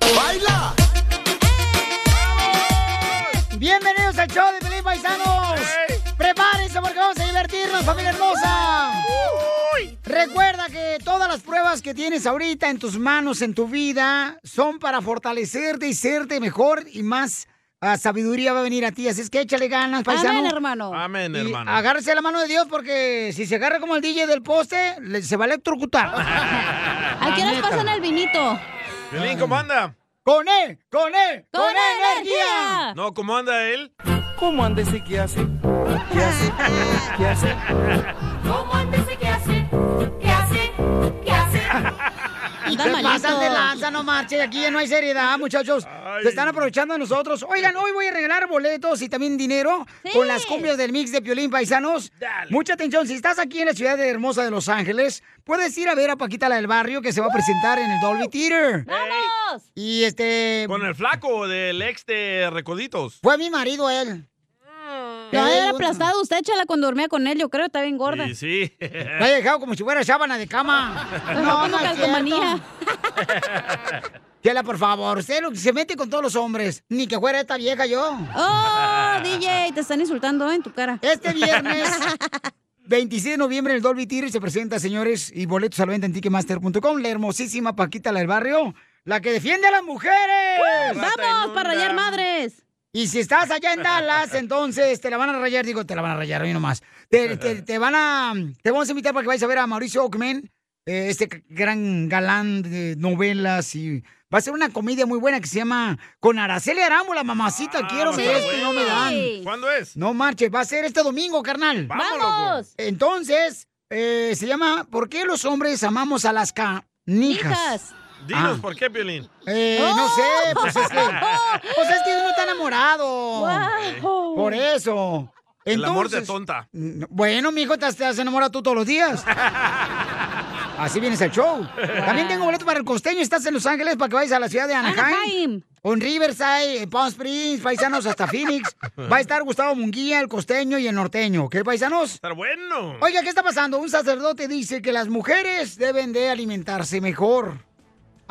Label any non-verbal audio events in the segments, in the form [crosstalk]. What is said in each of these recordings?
¡Baila! Bienvenidos al show de Pelín Paisanos. Prepárense porque vamos a divertirnos, familia hermosa. Recuerda que todas las pruebas que tienes ahorita en tus manos, en tu vida, son para fortalecerte y serte mejor y más ah, sabiduría va a venir a ti. Así es que échale ganas, paisano. Amén, hermano. Amén, Y hermano. agárrese la mano de Dios porque si se agarra como el DJ del poste, le- se va a electrocutar. [laughs] ¿A qué nos neta. pasan el vinito? Violín, ¿cómo anda? ¡Con él! ¡Con él! ¡Con energía! No, ¿cómo anda él? ¿Cómo anda ese que hace? ¿Qué hace? ¿Qué hace? ¿Cómo antes qué Anda ¿Qué malito. pasan de lanza? No marche, aquí ya no hay seriedad, muchachos. Ay. Se están aprovechando de nosotros. Oigan, hoy voy a regalar boletos y también dinero Sí. con las cumbias del mix de Piolín Paisanos. Dale. Mucha atención, si estás aquí en la ciudad de hermosa de Los Ángeles, puedes ir a ver a Paquita la del Barrio que se va a presentar en el Dolby Theater. ¡Vamos! Y este... Con el flaco del ex de Recoditos. Fue mi marido él. Lo Eh, había aplastado usted, échala cuando dormía con él, yo creo, está bien gorda. Sí, sí. [laughs] Lo ha dejado como si fuera sábana de cama. No, como es calcomanía. Chela, por favor, usted lo que se mete con todos los hombres. Ni que fuera esta vieja yo. ¡Oh, DJ! Te están insultando en tu cara. Este viernes, [laughs] 26 de noviembre, en el Dolby Theater se presenta, señores, y boletos a la venta en Ticketmaster.com. La hermosísima Paquita, la del barrio, la que defiende a las mujeres. ¡Vamos, para rayar madres! Y si estás allá en Dallas, entonces te la van a rayar, digo, te la van a rayar, a mí nomás. Te, te- te van a, te vamos a invitar para que vayas a ver a Mauricio Ockman, eh, este gran galán de novelas y va a ser una comedia muy buena que se llama Con Araceli Arámbula, mamacita, quiero Ah, ver está esto y no me dan. ¿Cuándo es? No marche, va a ser este domingo, carnal. ¡Vamos! Entonces, eh, se llama ¿Por qué los hombres amamos a las canijas? Hijas. Dinos, Ah. ¿por qué, Piolín? Eh, no sé, pues es que, [laughs] pues es que uno está enamorado. Wow. Por eso. El amor de Entonces- tonta. Bueno, mijo, te, te has enamorado tú todos los días. [laughs] Así vienes al show. También tengo boleto para el costeño. Estás en Los Ángeles para que vayas a la ciudad de Anaheim. Anaheim. En Riverside, Palm Springs, paisanos hasta Phoenix. Va a estar Gustavo Munguía, el costeño y el norteño. ¿Qué, paisanos? Está bueno. Oiga, ¿qué está pasando? Un sacerdote dice que las mujeres deben de alimentarse mejor.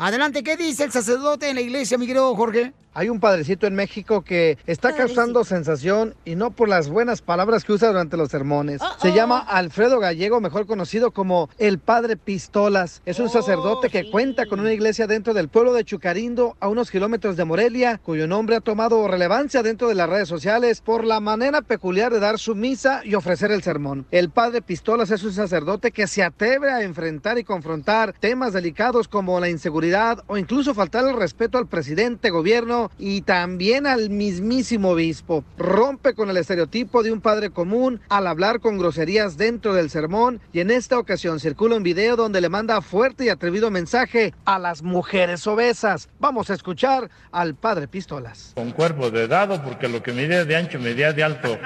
Adelante, ¿qué dice el sacerdote en la iglesia, mi querido Jorge? Hay un padrecito en México que está causando sensación y no por las buenas palabras que usa durante los sermones. Se llama Alfredo Gallego, mejor conocido como el Padre Pistolas. Es un sacerdote que cuenta con una iglesia dentro del pueblo de Chucarindo, a unos kilómetros de Morelia, cuyo nombre ha tomado relevancia dentro de las redes sociales por la manera peculiar de dar su misa y ofrecer el sermón. El Padre Pistolas es un sacerdote que se atreve a enfrentar y confrontar temas delicados como la inseguridad o incluso faltar el respeto al presidente, gobierno y también al mismísimo obispo. Rompe con el estereotipo de un padre común al hablar con groserías dentro del sermón y en esta ocasión circula un video donde le manda fuerte y atrevido mensaje a las mujeres obesas. Vamos a escuchar al Padre Pistolas. con cuerpo de dado porque lo que medía de ancho medía de alto.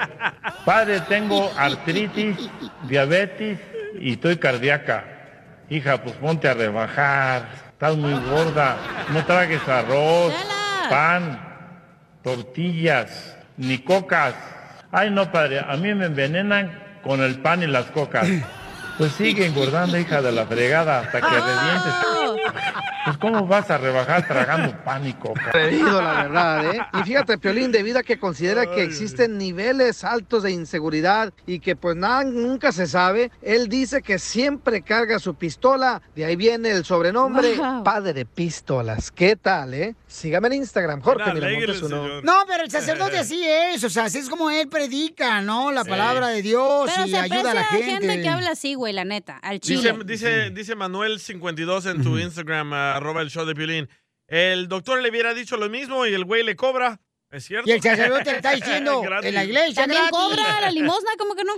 Padre, tengo artritis, diabetes y estoy cardíaca. Hija, pues ponte a rebajar. Estás muy gorda. No tragues arroz. Pan, tortillas, ni cocas. Ay, no, padre, a mí me envenenan con el pan y las cocas. Pues sigue engordando, hija de la fregada, hasta que revientes. Pues ¿cómo vas a rebajar tragando pánico? Atrevido, la verdad, ¿eh? Y fíjate, Piolín, debido a que considera que existen niveles altos de inseguridad y que pues nada, nunca se sabe, él dice que siempre carga su pistola. De ahí viene el sobrenombre Wow. Padre Pistolas. ¿Qué tal, eh? Sígame en Instagram, Jorge Miramontes uno. No, pero el sacerdote [laughs] así es, o sea, así es como él predica, ¿no? La palabra de Dios Pero y se ayuda a la gente. gente que habla así, güey, la neta, al Dice, chile. dice, dice Manuel52 en tu Instagram, ah, arroba el show de Piolín. El doctor le hubiera dicho lo mismo y el güey le cobra. ¿Es cierto? Y el sacerdote le está [laughs] diciendo en la iglesia También gratis. cobra la limosna, ¿cómo que no?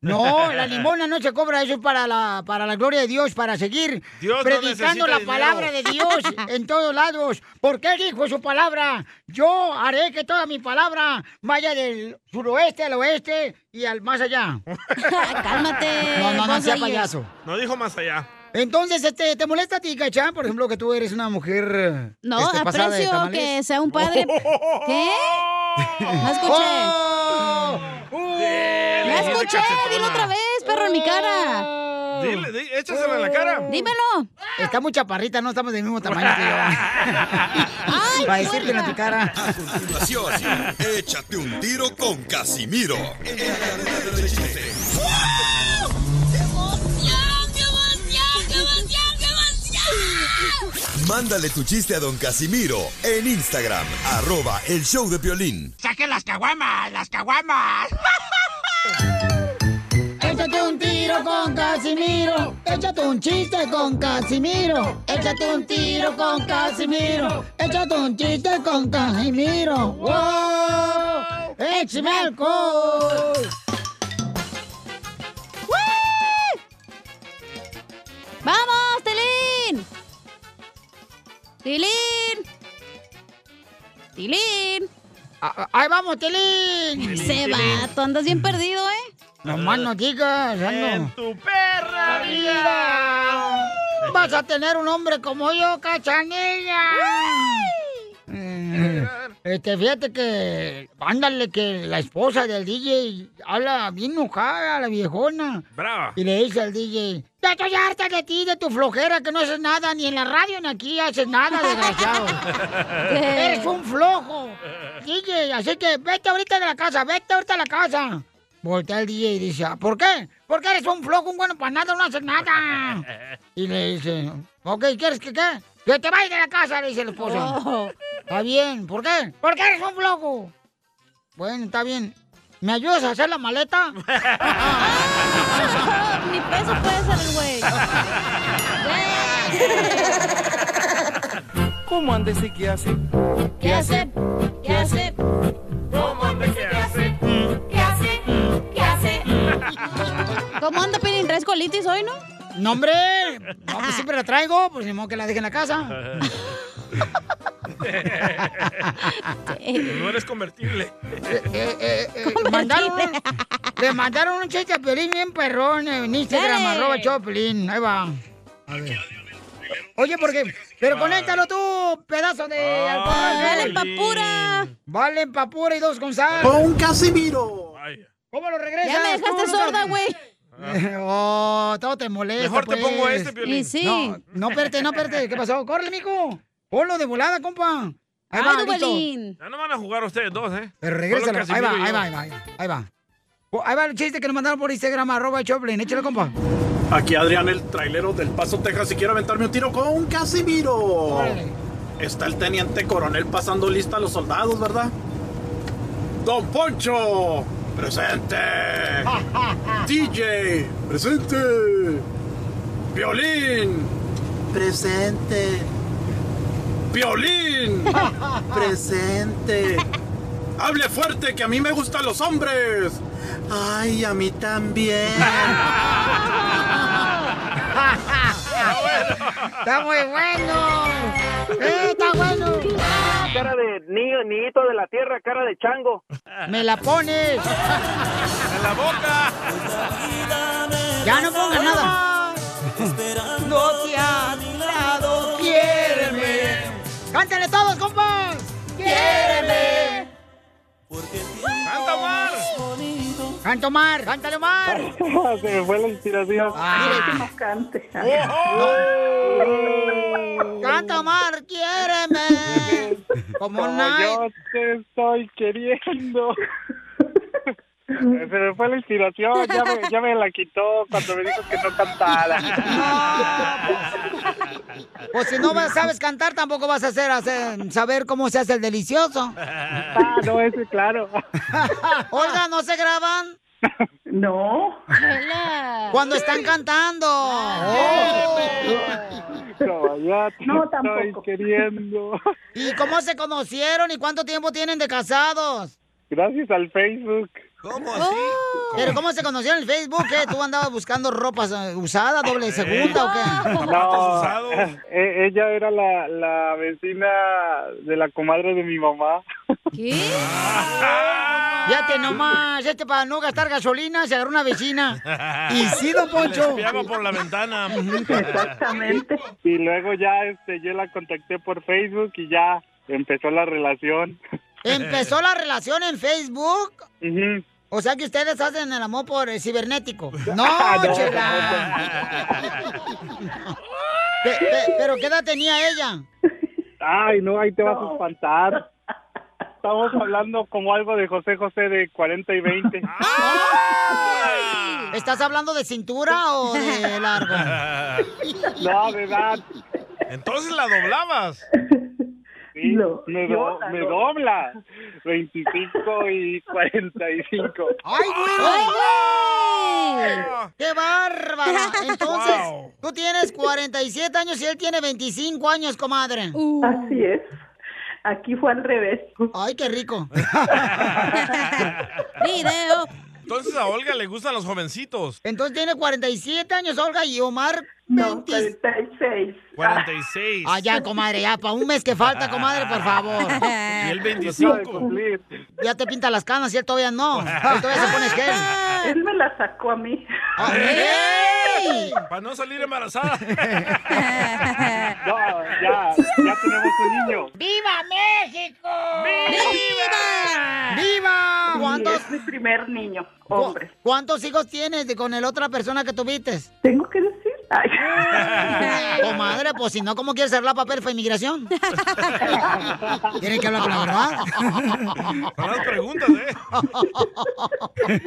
No, la [laughs] limona no se cobra, eso es para la, para la gloria de Dios, para seguir Dios no predicando necesita la dinero. palabra de Dios [laughs] en todos lados. Porque Él dijo su palabra. Yo haré que toda mi palabra vaya del suroeste al oeste y al más allá. Cálmate. No, no, no sea payaso. No dijo más allá. Entonces, este, ¿te molesta a ti, Cachán? Por ejemplo, que tú eres una mujer No, este, aprecio que sea un padre. [laughs] ¿Qué? No escuché. ¡Oh! No escuché, dilo otra vez, perro, en mi cara. Dile, di- échasela en la cara. Dímelo. Está muy chaparrita, no estamos del mismo tamaño que yo. [laughs] Ay, Para decirte en tu cara. A continuación, échate un tiro con Casimiro. Mándale tu chiste a don Casimiro en Instagram, arroba el show de violín. ¡Saquen las caguamas! ¡Las caguamas! [laughs] Échate un tiro con Casimiro. Échate un chiste con Casimiro. Échate un tiro con Casimiro. Échate un chiste con Casimiro. ¡Wow! ¡Échame alcohol! ¡Vamos, Tilín! ¡Tilín! ¡Tilín! Ah, ¡Ahí vamos, Tilín! Ese vato, andas bien perdido, ¿eh? No más no digas, ando. tu perra vida. Vas a tener un hombre como yo, cachanilla. Eh, Este, fíjate que, ándale, que la esposa del DJ habla bien enojada, la viejona. Brava. Y le dice al DJ, ya estoy harta de ti, de tu flojera, que no haces nada, ni en la radio ni aquí haces nada, desgraciado. [laughs] Eres un flojo. DJ, así que vete ahorita de la casa, vete ahorita a la casa. Voltea el DJ y dice, "Ah, ¿por qué? Porque eres un flojo, un bueno para nada, no haces nada. [laughs] Y le dice, ok, ¿quieres que qué? Que te vayas de la casa, le dice el esposo. Oh. Está bien, ¿por qué? Porque eres un flojo. Bueno, está bien. ¿Me ayudas a hacer la maleta? [laughs] Ni peso puede ser el güey. [laughs] ¿Cómo andes y qué hace? ¿Qué hace? ¿Qué hace? ¿Cómo anda que hace? ¿Qué hace? ¿Qué hace? ¿Cómo anda, Pelín? ¿Traes colitis hoy, no? No, hombre. No, pues siempre la traigo, pues ni modo que la deje en la casa. [laughs] No eres convertible. Eh, eh, eh, mandaron un- le mandaron un chiste a Piolín bien perrón en Instagram, Dale. arroba Choplin. Ahí va. A ver. Oye, porque, pero conéctalo tú, pedazo de alcohol. Vale, papura. Vale, papura y dos con sal. Con Casimiro. Vaya. ¿Cómo lo regresas? Ya me dejaste sorda, güey. [laughs] Oh, todo te molesta. Mejor te pues. pongo este, Piolín. Y sí. No, no, espérate, no, espérate. ¿Qué pasó? Córrele, mijo. Ponlo de volada, compa. Ahí va, Ay, listo. Dubalín. Ya no van a jugar ustedes dos, ¿eh? Pero regrésalo. Ahí Casimiro va, ahí va, ahí va, ahí va. Ahí va. Oh, Ahí va el chiste que nos mandaron por Instagram, arroba Choplin. Échale, compa. Aquí Adrián, el trailero del Paso, Texas, y quiero aventarme un tiro con Casimiro. Órale. Está el teniente coronel pasando lista a los soldados, ¿verdad? Don Poncho, presente. [laughs] DJ, presente. Violín, presente. Violín, [laughs] presente. Hable fuerte, que a mí me gustan los hombres. Ay, a mí también. [laughs] Está muy bueno. Eh, está bueno. Cara de niño, niñito de la tierra, cara de chango. Me la pones. ¡En la boca! Ya no pongas nada. No te ha mirado, quiéreme. Cántale todos, compas. Quiéreme. ¡Canta, Omar! Canta Omar, cántale Omar. [laughs] Se me fue la inspiración. Ah. no cante. Gusta amar, quiéreme. [laughs] Como Como yo te estoy queriendo. [laughs] Se me fue la inspiración, ya me, ya me la quitó cuando me dijo que no cantara. Pues si no vas- sabes cantar, tampoco vas a hacer, hacer- saber cómo se hace el delicioso. Ah, no, ese claro. [laughs] Olga, ¿no se graban? No. Cuando están cantando. Te No, estoy tampoco. queriendo. ¿Y cómo se conocieron y cuánto tiempo tienen de casados? Gracias al Facebook. ¿Cómo así? ¿Pero cómo se conocieron en el Facebook? ¿Qué? ¿Tú andabas buscando ropas eh, usada, doble segunda o qué? [laughs] No, e- ella era la, la vecina de la comadre de mi mamá. ¿Qué? [laughs] Fíjate nomás, este para no gastar gasolina se agarró una vecina. Y sí, don Poncho. Le por la ventana. [laughs] Exactamente. Y luego ya este, yo la contacté por Facebook y ya empezó la relación. ¿Empezó la relación en Facebook? Ujú. O sea que ustedes hacen el amor por eh, cibernético. [laughs] No, No, chela. [laughs] Pe- pe- ¿Pero qué edad tenía ella? Ay, no, ahí te vas a espantar. Estamos hablando como algo de José José de 40 y 20. [laughs] ¿Estás hablando de cintura o de largo? No, de edad. Entonces la doblabas. Sí, me, do- me dobla. [laughs] 25 y 45. ¡Ay, güey! ¡Qué bárbara! [laughs] Entonces, tú tienes 47 años y él tiene 25 años, comadre. Así es. Aquí fue al revés. ¡Ay, qué rico! [laughs] Video. Entonces a Olga le gustan los jovencitos. Entonces tiene 47 años, Olga, y Omar... No, 46. 46. Ah, ya, comadre, ya, para un mes que falta, comadre, por favor. [laughs] Y el 25. Ya te pinta las canas y él todavía no. Él todavía se pone gel. [laughs] Él me la sacó a mí. ¡Ey! Para no salir embarazada. [laughs] No, ya, ya tenemos un niño. ¡Viva México! ¡Viva! ¡Viva! ¿Cuántos, Es mi primer niño, hombre. ¿Cuántos hijos tienes de- con el otra persona que tuviste? ¿Tengo que decir? Comadre, pues si no, ¿cómo quieres arreglar papel para inmigración? [laughs] Tienen que hablar con la verdad. [laughs] Con las preguntas, ¿eh?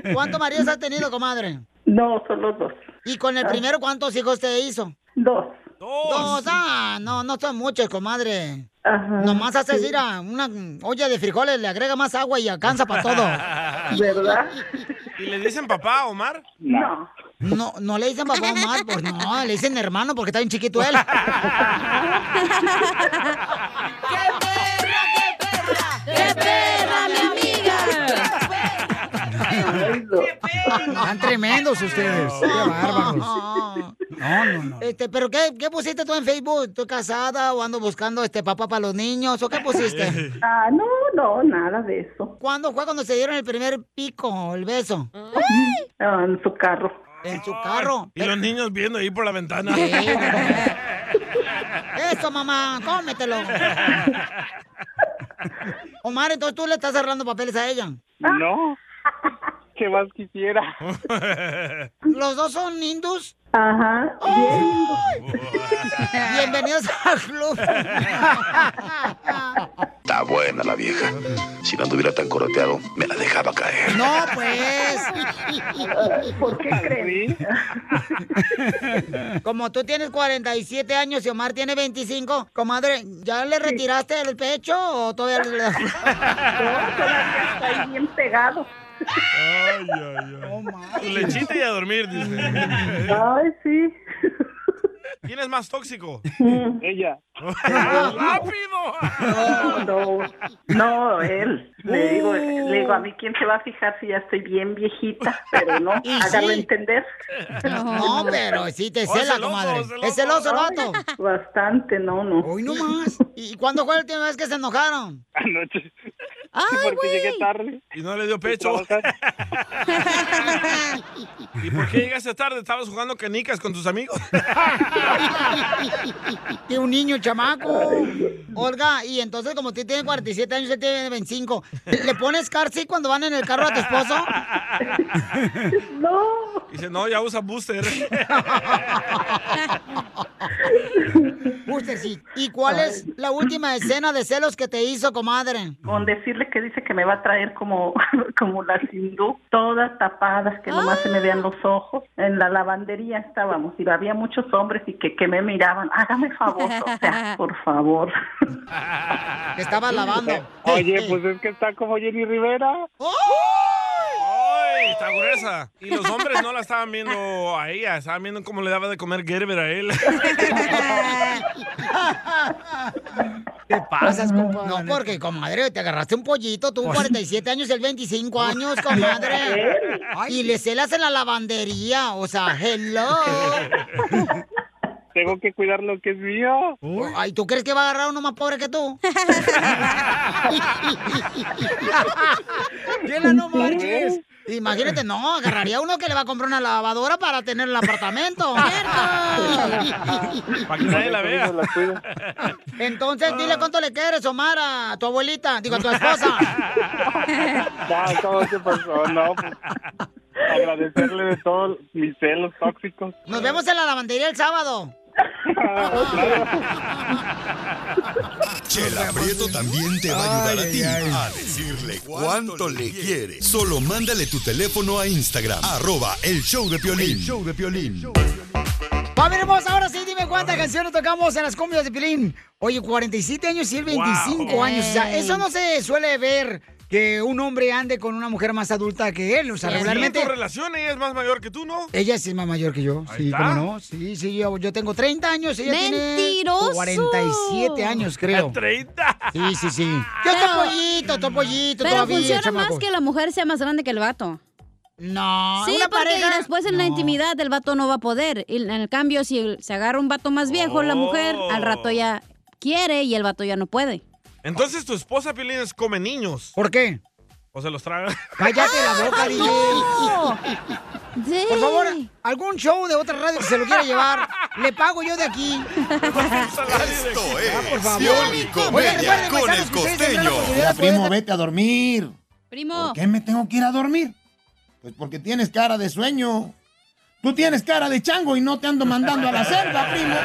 [laughs] ¿Cuántos maridos has tenido, comadre? No, solo dos. ¿Y con el primero cuántos hijos te hizo? Dos. Dos, ah, no, no son muchos, comadre. Nomás haces ir a una olla de frijoles, le agrega más agua y alcanza para todo. ¿Verdad? ¿Y le dicen papá, Omar? No. No, no le dicen papá Omar, pues no, le dicen hermano porque está bien chiquito él. [laughs] ¡Qué perra, mi amiga! Están tremendos ustedes. Qué bárbaros. No, no, no. Este, pero qué, qué pusiste tú en Facebook? ¿Estoy casada o ando buscando este papá para los niños? ¿O qué pusiste? [laughs] Ah, no, no, nada de eso. ¿Cuándo fue cuando se dieron el primer pico, el beso? Ah, en su carro. En su carro. Y los niños viendo ahí por la ventana. [laughs] Eso, mamá, cómetelo. [laughs] Omar, entonces tú le estás cerrando papeles a ella. No. ¿Qué más quisiera? [laughs] ¿Los dos son hindus? Ajá. Bienvenidos al club. Está buena la vieja. Si no anduviera tan coroteado, me la dejaba caer. No, pues. ¿Por qué creen? Como tú tienes 47 años y Omar tiene 25, comadre, ¿ya le retiraste el pecho o todavía le... No, todavía está ahí bien pegado. Ay, ay, ay. Tu lechita y a dormir, dice. Ay, sí. ¿Quién es más tóxico? [laughs] Ella. ¡Rápido! No, no, no, él. Le digo, le digo, a mí quién se va a fijar si ya estoy bien viejita, pero no, [laughs] hágalo sí. entender. No, pero sí te Oh, cela, celoso, comadre. Es celoso el vato. Bastante, no, no. Hoy no más. ¿Y cuándo fue la última vez que se enojaron? Anoche. Ay, porque llegué tarde. Y no le dio pecho. [laughs] ¿Y por qué llegaste tarde? ¿Estabas jugando canicas con tus amigos? [laughs] Y un niño, chamaco. Olga, y entonces como tú tienes 47 años, él tiene 25, ¿le pones car seat cuando van en el carro a tu esposo? [laughs] No. Dice, no, ya usa booster. [laughs] Buster, sí. ¿Y cuál es la última escena de celos que te hizo, comadre? Con decirle que dice que me va a traer como, [laughs] como las hindú, todas tapadas, que nomás se me vean los ojos. En la lavandería estábamos y había muchos hombres y que, que me miraban. Hágame favor, o sea, [laughs] por favor. Estaba lavando. Oye, pues es que está como Jenny Rivera. ¡Ay, está gruesa! Y los hombres no la estaban viendo a ella, estaban viendo cómo le daba de comer Gerber a él. ¿Qué pasas, compadre? No, porque, comadre, te agarraste un pollito, tú 47 años, el 25 años, comadre. [laughs] Y le celas en la lavandería, o sea, hello. [laughs] Tengo que cuidar lo que es mío. Ay, ¿tú crees que va a agarrar uno más pobre que tú? Chela, no marches. Imagínate, no, agarraría uno que le va a comprar una lavadora para tener el apartamento. [laughs] Para que nadie la vea. Entonces, dile cuánto le quieres, Omar, a tu abuelita, digo, a tu esposa. [laughs] No, ¿cómo se pasó? No, pues, agradecerle de todos mis celos tóxicos. Nos vemos en la lavandería el sábado. [laughs] Chela Prieto también te va a ayudar a ti a decirle cuánto le quiere. Solo mándale tu teléfono a Instagram, arroba el show de Piolín. El show de Piolín. Familia hermosa, ahora sí, dime cuántas canciones tocamos en las cumbias de Pilín. Oye, 47 años y él 25 Wow. años. O sea, eso no se suele ver que un hombre ande con una mujer más adulta que él. O sea, Sí, regularmente... tu relación ella es más mayor que tú, ¿no? Ella sí es más mayor que yo. sí, está. ¿cómo no? Sí, sí, yo, yo tengo 30 años. Ella ¡Mentiroso! tiene 47 años, creo. 30. Sí, sí, sí. Yo estoy pollito, estoy pollito Pero todavía, funciona chamaco. más que la mujer sea más grande que el vato. No, Sí, una porque pareja- después en la intimidad el vato no va a poder. Y en el cambio, si se agarra un vato más viejo, la mujer, al rato ya quiere y el vato ya no puede. Entonces tu esposa Pilines come niños. ¿Por qué? ¿O se los traga? Cállate la boca, DJ. No. Sí. Por favor, algún show de otra radio que se lo quiera llevar, le pago yo de aquí. Esto es Ah, por favor. Oigan, con el costeño. primo, vete a dormir. Primo. ¿Por qué me tengo que ir a dormir? Pues porque tienes cara de sueño. Tú tienes cara de chango y no te ando mandando a la selva, primo.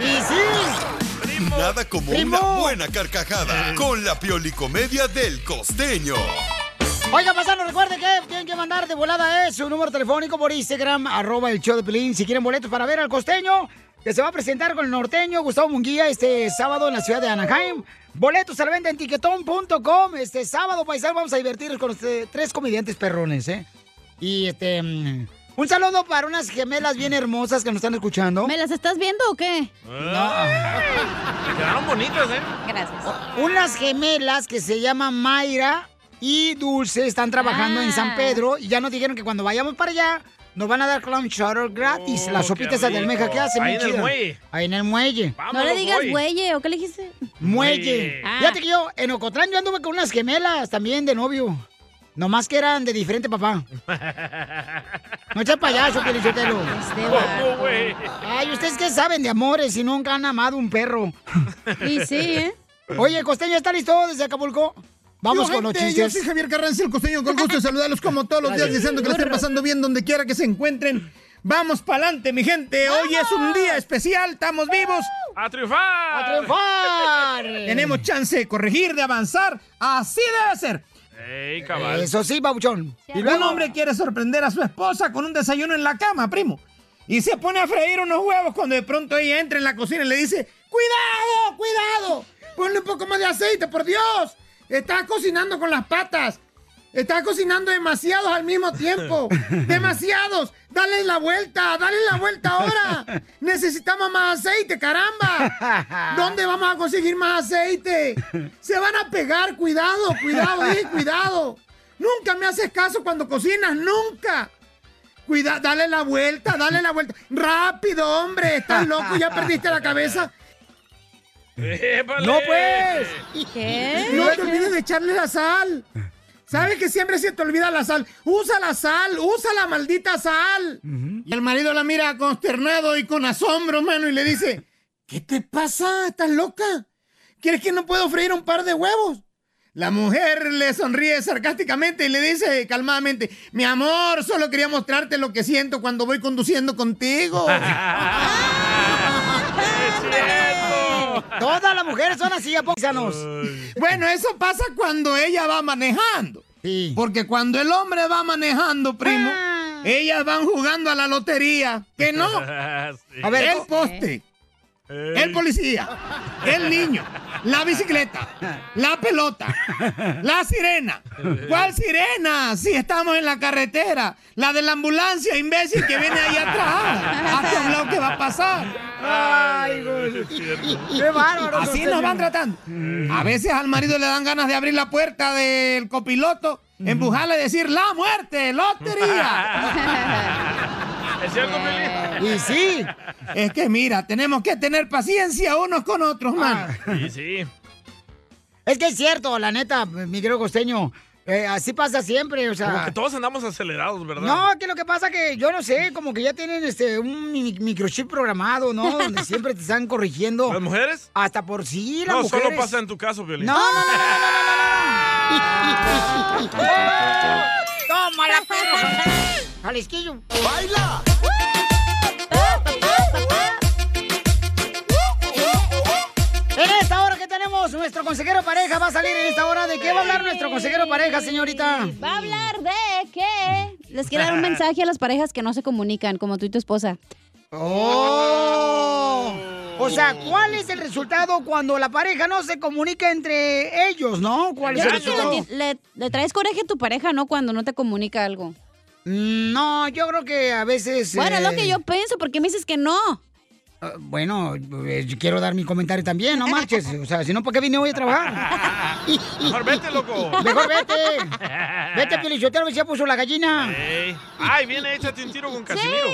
Y sí. Nada como Primo. una buena carcajada con la Pioli Comedia del costeño. Oiga, pasando, recuerden que tienen que mandar de volada eh, su número telefónico por Instagram, arroba el show de Pelín, si quieren boletos para ver al costeño, que se va a presentar con el norteño Gustavo Munguía este sábado en la ciudad de Anaheim. Boletos a la venta en tiquetón.com. Este sábado, paisano, vamos a divertirnos con este, tres comediantes perrones, ¿eh? Y este... un saludo para unas gemelas bien hermosas que nos están escuchando. ¿Me las estás viendo o qué? Quedaron bonitas, ¿eh? Gracias. Unas gemelas que se llaman Mayra y Dulce están trabajando en San Ah. Pedro y ya nos dijeron que cuando vayamos para allá nos van a dar clown shuttle gratis, Oh, las sopitas de almeja que hacen. Ahí en el muelle. Ahí en el muelle. No le digas güey, ¿o qué le dijiste? Muelle. Ah. Fíjate que yo en Ocotlán yo anduve con unas gemelas también de novio. Nomás que eran de diferente papá. No eches payaso, Pielichotelo. ¿Cómo, güey? Ay, ¿ustedes qué saben de amores si nunca han amado un perro? Y sí, ¿eh? Oye, Costeño, ¿está listo desde Acapulco? Vamos Yo, con los chistes. Yo soy Javier Carranza, el costeño, con gusto de saludarlos como todos los días, deseando que le estén pasando bien donde quiera que se encuentren. Vamos pa'lante, mi gente. Hoy es un día especial, estamos vivos. ¡A triunfar! ¡A triunfar! Tenemos chance de corregir, de avanzar. Así debe ser. ¡Ey, cabal! Eso sí, babuchón. Y un hombre quiere sorprender a su esposa con un desayuno en la cama, primo. Y se pone a freír unos huevos cuando de pronto ella entra en la cocina y le dice, ¡Cuidado, cuidado! Ponle un poco más de aceite, por Dios. Estás cocinando con las patas. Estás cocinando demasiados al mismo tiempo. [laughs] Demasiados. Dale la vuelta, dale la vuelta ahora. Necesitamos más aceite, caramba. ¿Dónde vamos a conseguir más aceite? Se van a pegar, cuidado, cuidado, eh, cuidado. Nunca me haces caso cuando cocinas, nunca. Cuida, dale la vuelta, dale la vuelta. Rápido, hombre, estás loco, ya perdiste la cabeza. [laughs] ¡Épale! ¡No, pues! ¿Qué? No te olvides de echarle la sal. ¿Sabes que siempre se te olvida la sal? Usa la sal, usa la maldita sal. Y el marido la mira consternado y con asombro, mano, y le dice, ¿qué te pasa? ¿Estás loca? ¿Quieres que no puedo freír un par de huevos? La mujer le sonríe sarcásticamente y le dice calmadamente, mi amor, solo quería mostrarte lo que siento cuando voy conduciendo contigo. [laughs] [laughs] Todas las mujeres son así, apóxianos. Bueno, eso pasa cuando ella va manejando. Porque cuando el hombre va manejando, primo, Ah. ellas van jugando a la lotería. Que no. [laughs] Sí. A ver, el poste, el policía, el niño, la bicicleta, la pelota, la sirena. ¿Cuál sirena? Si estamos en la carretera. La de la ambulancia, imbécil, que viene ahí atrás. Hasta un lado que va a pasar. Ay, güey. Qué bárbaro. Así nos van tratando. A veces al marido le dan ganas de abrir la puerta del copiloto, empujarle y decir la muerte, lotería. [laughs] ¿Es cierto, Felipe? Y sí, es que mira, tenemos que tener paciencia unos con otros, ah, man. Ah, sí. Es que es cierto, la neta, mi querido costeño. Eh, así pasa siempre, o sea. Todos andamos acelerados, ¿verdad? No, que lo que pasa es que yo no sé, como que ya tienen este un microchip programado, ¿no? [laughs] Siempre te están corrigiendo. ¿Las mujeres? Hasta por sí, las mujeres. No, solo pasa en tu caso, Violín. No, no, no, no, no, no, no. [laughs] [laughs] ¡Jalisquillo! ¡Baila! En esta hora que tenemos, nuestro consejero pareja va a salir en esta hora. ¿De qué va a hablar nuestro consejero pareja, señorita? Va a hablar de qué. Les quiero dar un mensaje a las parejas que no se comunican, como tú y tu esposa. ¡Oh! O sea, ¿cuál es el resultado cuando la pareja no se comunica entre ellos, no? ¿Cuál Yo es el creo que resultado? le, le- le traes coraje a tu pareja, ¿no? Cuando no te comunica algo. No, yo creo que a veces... Bueno, lo eh, que yo pienso, ¿por qué me dices que no? ah, Bueno, eh, quiero dar mi comentario también, no marches. O sea, si no, ¿para qué vine hoy a trabajar? [laughs] Mejor vete, loco. Mejor vete. Vete, Piolichotero, ya puso la gallina. Ey. Ay, viene, échate un tiro con Casimiro.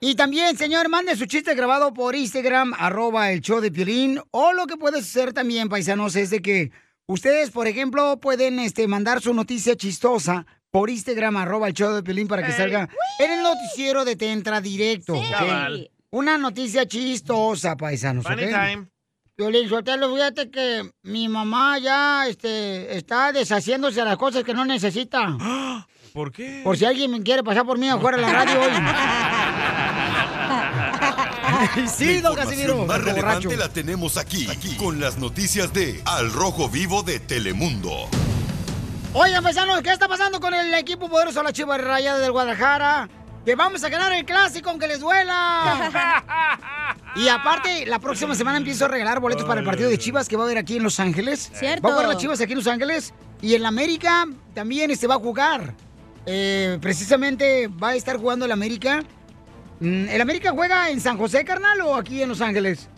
Y también, señor, mande su chiste grabado por Instagram, arroba el show de Piolín. O lo que puedes hacer también, paisanos, es de que ustedes, por ejemplo, pueden este, mandar su noticia chistosa por Instagram, arroba el show de Piolín, para que salga en el noticiero de Te Entra Directo. ¿ok? Cabal. Una noticia chistosa, paisanos. Funny time. Piolín, Sotelo, fíjate que mi mamá ya este, está deshaciéndose de las cosas que no necesita. [gasps] ¿Por qué? Por si alguien me quiere pasar por mí afuera de la radio hoy. [laughs] [laughs] sí, don La Casimiro. más el relevante borracho. la tenemos aquí, aquí, con las noticias de Al Rojo Vivo de Telemundo. Oigan, paisanos, ¿qué está pasando con el equipo poderoso de la Chivas Rayadas del Guadalajara? Que vamos a ganar el clásico aunque les duela. [laughs] y aparte, la próxima semana empiezo a regalar boletos para el partido de Chivas que va a haber aquí en Los Ángeles. Cierto. Va a jugar las Chivas aquí en Los Ángeles. Y en la América también este va a jugar. Eh, precisamente va a estar jugando el América. Mm, ¿El América juega en San José, carnal, o aquí en Los Ángeles?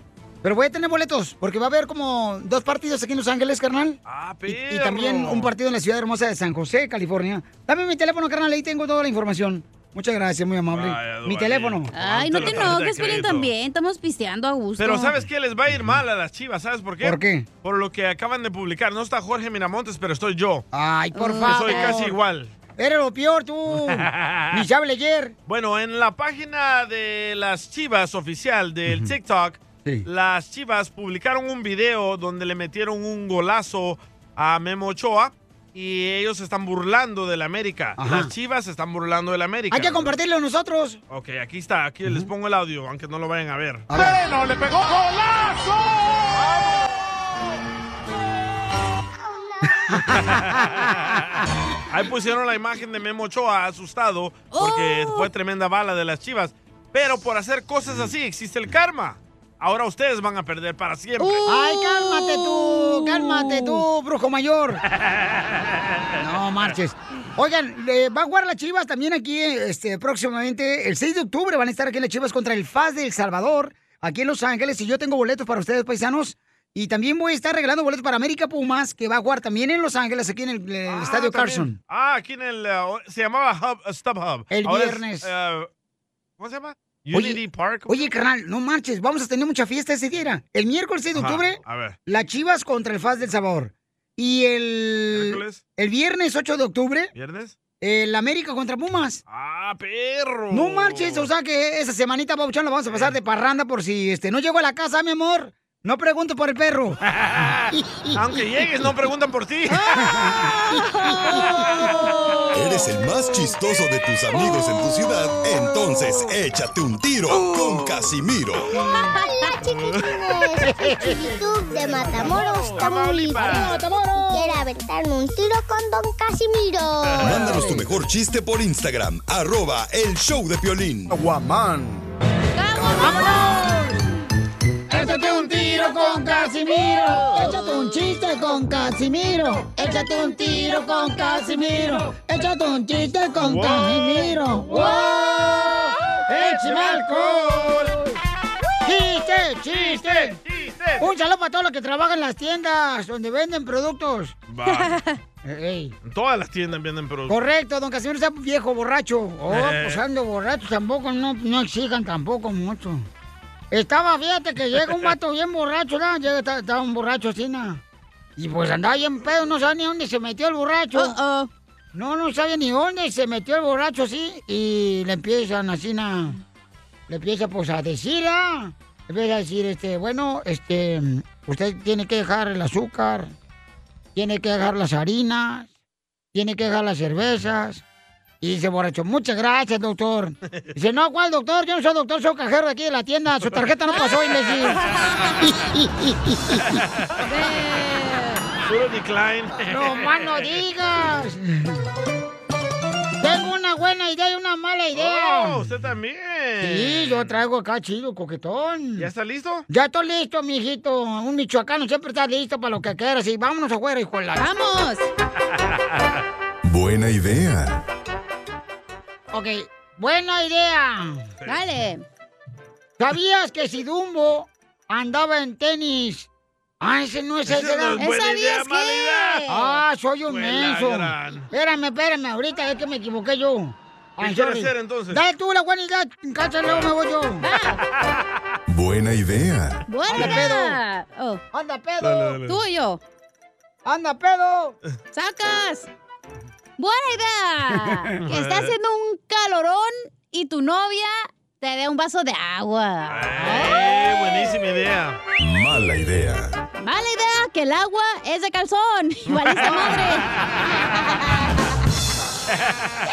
Pero voy a tener boletos, porque va a haber como dos partidos aquí en Los Ángeles, carnal. Ah, Y, y también un partido en la ciudad hermosa de San José, California. Dame mi teléfono, carnal, ahí tengo toda la información. Muchas gracias, muy amable. Vaya, mi teléfono. Ay, no te enojes, crédito. también. Estamos pisteando a gusto. Pero ¿sabes qué? Les va a ir mal a las chivas, ¿sabes por qué? ¿Por qué? Por lo que acaban de publicar. No está Jorge Miramontes, pero estoy yo. Ay, por favor. soy casi igual. Eres lo peor, tú. [laughs] Ni sabe leer. Bueno, en la página de las chivas oficial del TikTok, las chivas publicaron un video donde le metieron un golazo a Memo Ochoa y ellos se están burlando del América. Ajá. Las chivas se están burlando del América. Hay que compartirlo nosotros. Ok, aquí está, aquí les pongo el audio, aunque no lo vayan a ver. ¡Bueno, le pegó golazo! [laughs] Ahí pusieron la imagen de Memo Ochoa asustado porque Oh. fue tremenda bala de las chivas. Pero por hacer cosas así existe el karma. Ahora ustedes van a perder para siempre. Ay, cálmate tú, cálmate tú, brujo mayor. [laughs] No marches. Oigan, va a jugar las Chivas también aquí este, próximamente. El 6 de octubre van a estar aquí las Chivas contra el FAS de El Salvador, aquí en Los Ángeles. Y yo tengo boletos para ustedes, paisanos. Y también voy a estar regalando boletos para América Pumas, que va a jugar también en Los Ángeles, aquí en el, el Ah, Estadio también. Carson. Ah, aquí en el... uh, se llamaba Hub, uh, StubHub. El Ahora es, viernes. uh, ¿Cómo se llama? Oye, Unity Park. Oye, carnal, no marches, vamos a tener mucha fiesta ese día. El miércoles 6 de Ajá, octubre, A ver. las Chivas contra el FAS del Salvador. Y el, ¿Miércoles? el viernes 8 de octubre, ¿Viernes? el América contra Pumas. Ah, perro. No marches, o sea que esa semanita, Pauchón, la vamos a pasar de parranda por si este no llego a la casa, mi amor. No pregunto por el perro. [laughs] Aunque llegues, no preguntan por ti. [laughs] Eres el más chistoso de tus amigos en tu ciudad, entonces échate un tiro con Casimiro. [laughs] ¡La chiquitines! Chibitú de Matamoros, Tamaulipas. ¡Matamoros! Quiero aventarme un tiro con Don Casimiro. Mándanos tu mejor chiste por Instagram, arroba el show de Piolín. Guamán. ¡Vámonos! Casimiro. Échate un chiste con Casimiro. Échate un tiro con Casimiro. Échate un chiste con Wow. Casimiro. ¡Wow! ¡Échame alcohol! ¡Chiste, chiste! Un saludo para todos los que trabajan en las tiendas donde venden productos. Va. [laughs] Ey. En todas las tiendas venden productos. Correcto, don Casimiro está viejo, borracho. Oh, Eh. pues ando borracho tampoco, no, no exijan tampoco mucho. Estaba, fíjate que llega un vato bien borracho, ¿no? Llega, estaba un borracho así, ¿no? Y pues andaba bien pedo, no sabía ni dónde se metió el borracho. No, no sabía ni dónde se metió el borracho así. Y le empiezan así, ¿no? Le empieza pues a decir, ¿ah? Le empieza a decir, este, bueno, este, usted tiene que dejar el azúcar, tiene que dejar las harinas, tiene que dejar las cervezas. Y dice borracho, muchas gracias, doctor. Dice, no, ¿cuál doctor? Yo no soy doctor, soy cajero de aquí de la tienda. Su tarjeta no pasó, imbécil. Puro decline. No más no digas. Tengo una buena idea y una mala idea. Oh, usted también. Sí, yo traigo acá chido, coquetón. ¿Ya está listo? Ya estoy listo, mijito. Un michoacano siempre está listo para lo que quieras. Y vámonos afuera, hijo de la... ¡Vamos! [laughs] Buena idea. Ok, buena idea. Dale. ¿Sabías que si Dumbo andaba en tenis? Ah, ese no es Ese ese. no es buena ¿Sabías idea, qué? mala idea. Ah, soy un menso. Espérame, espérame, ahorita es que me equivoqué yo. ¿Qué hacer, entonces? Dale tú la buena idea, cacha, luego me voy yo. [laughs] Buena idea. Anda pedo. Anda pedo. Dale, dale. Tú y yo. Anda pedo. ¡Sacas! ¡Buena idea! [laughs] Que está haciendo un calorón y tu novia te dé un vaso de agua. Eh, buenísima idea. Mala idea. Mala idea que el agua es de calzón. [laughs] Valiste madre.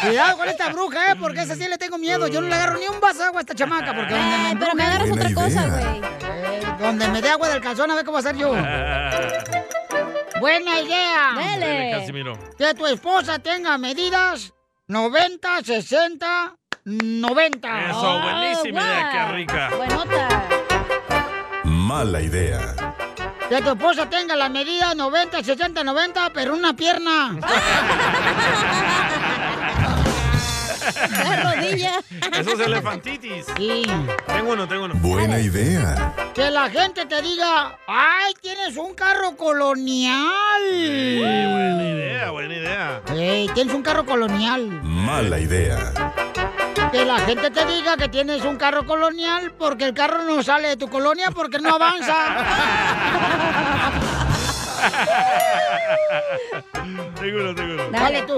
[laughs] Cuidado con esta bruja, ¿eh? Porque esa sí le tengo miedo. Yo no le agarro ni un vaso de agua a esta chamaca. Porque donde me pero me agarras otra cosa, güey. Eh, donde me dé agua del calzón, a ver cómo va a ser yo. Buena idea. Dale, Casimiro. Que tu esposa tenga medidas 90, 60, 90. Eso, buenísima idea, qué rica. Mala idea. Que tu esposa tenga la medida 90, 60, 90, pero una pierna. [laughs] La rodilla. Eso es elefantitis. Sí. Tengo uno, tengo uno. Buena idea. Que la gente te diga, ay, tienes un carro colonial. Sí, buena idea, buena idea. Ey, tienes un carro colonial. Mala idea. Que la gente te diga que tienes un carro colonial porque el carro no sale de tu colonia porque no avanza. [laughs] tengo uno, tengo uno. Dale tú.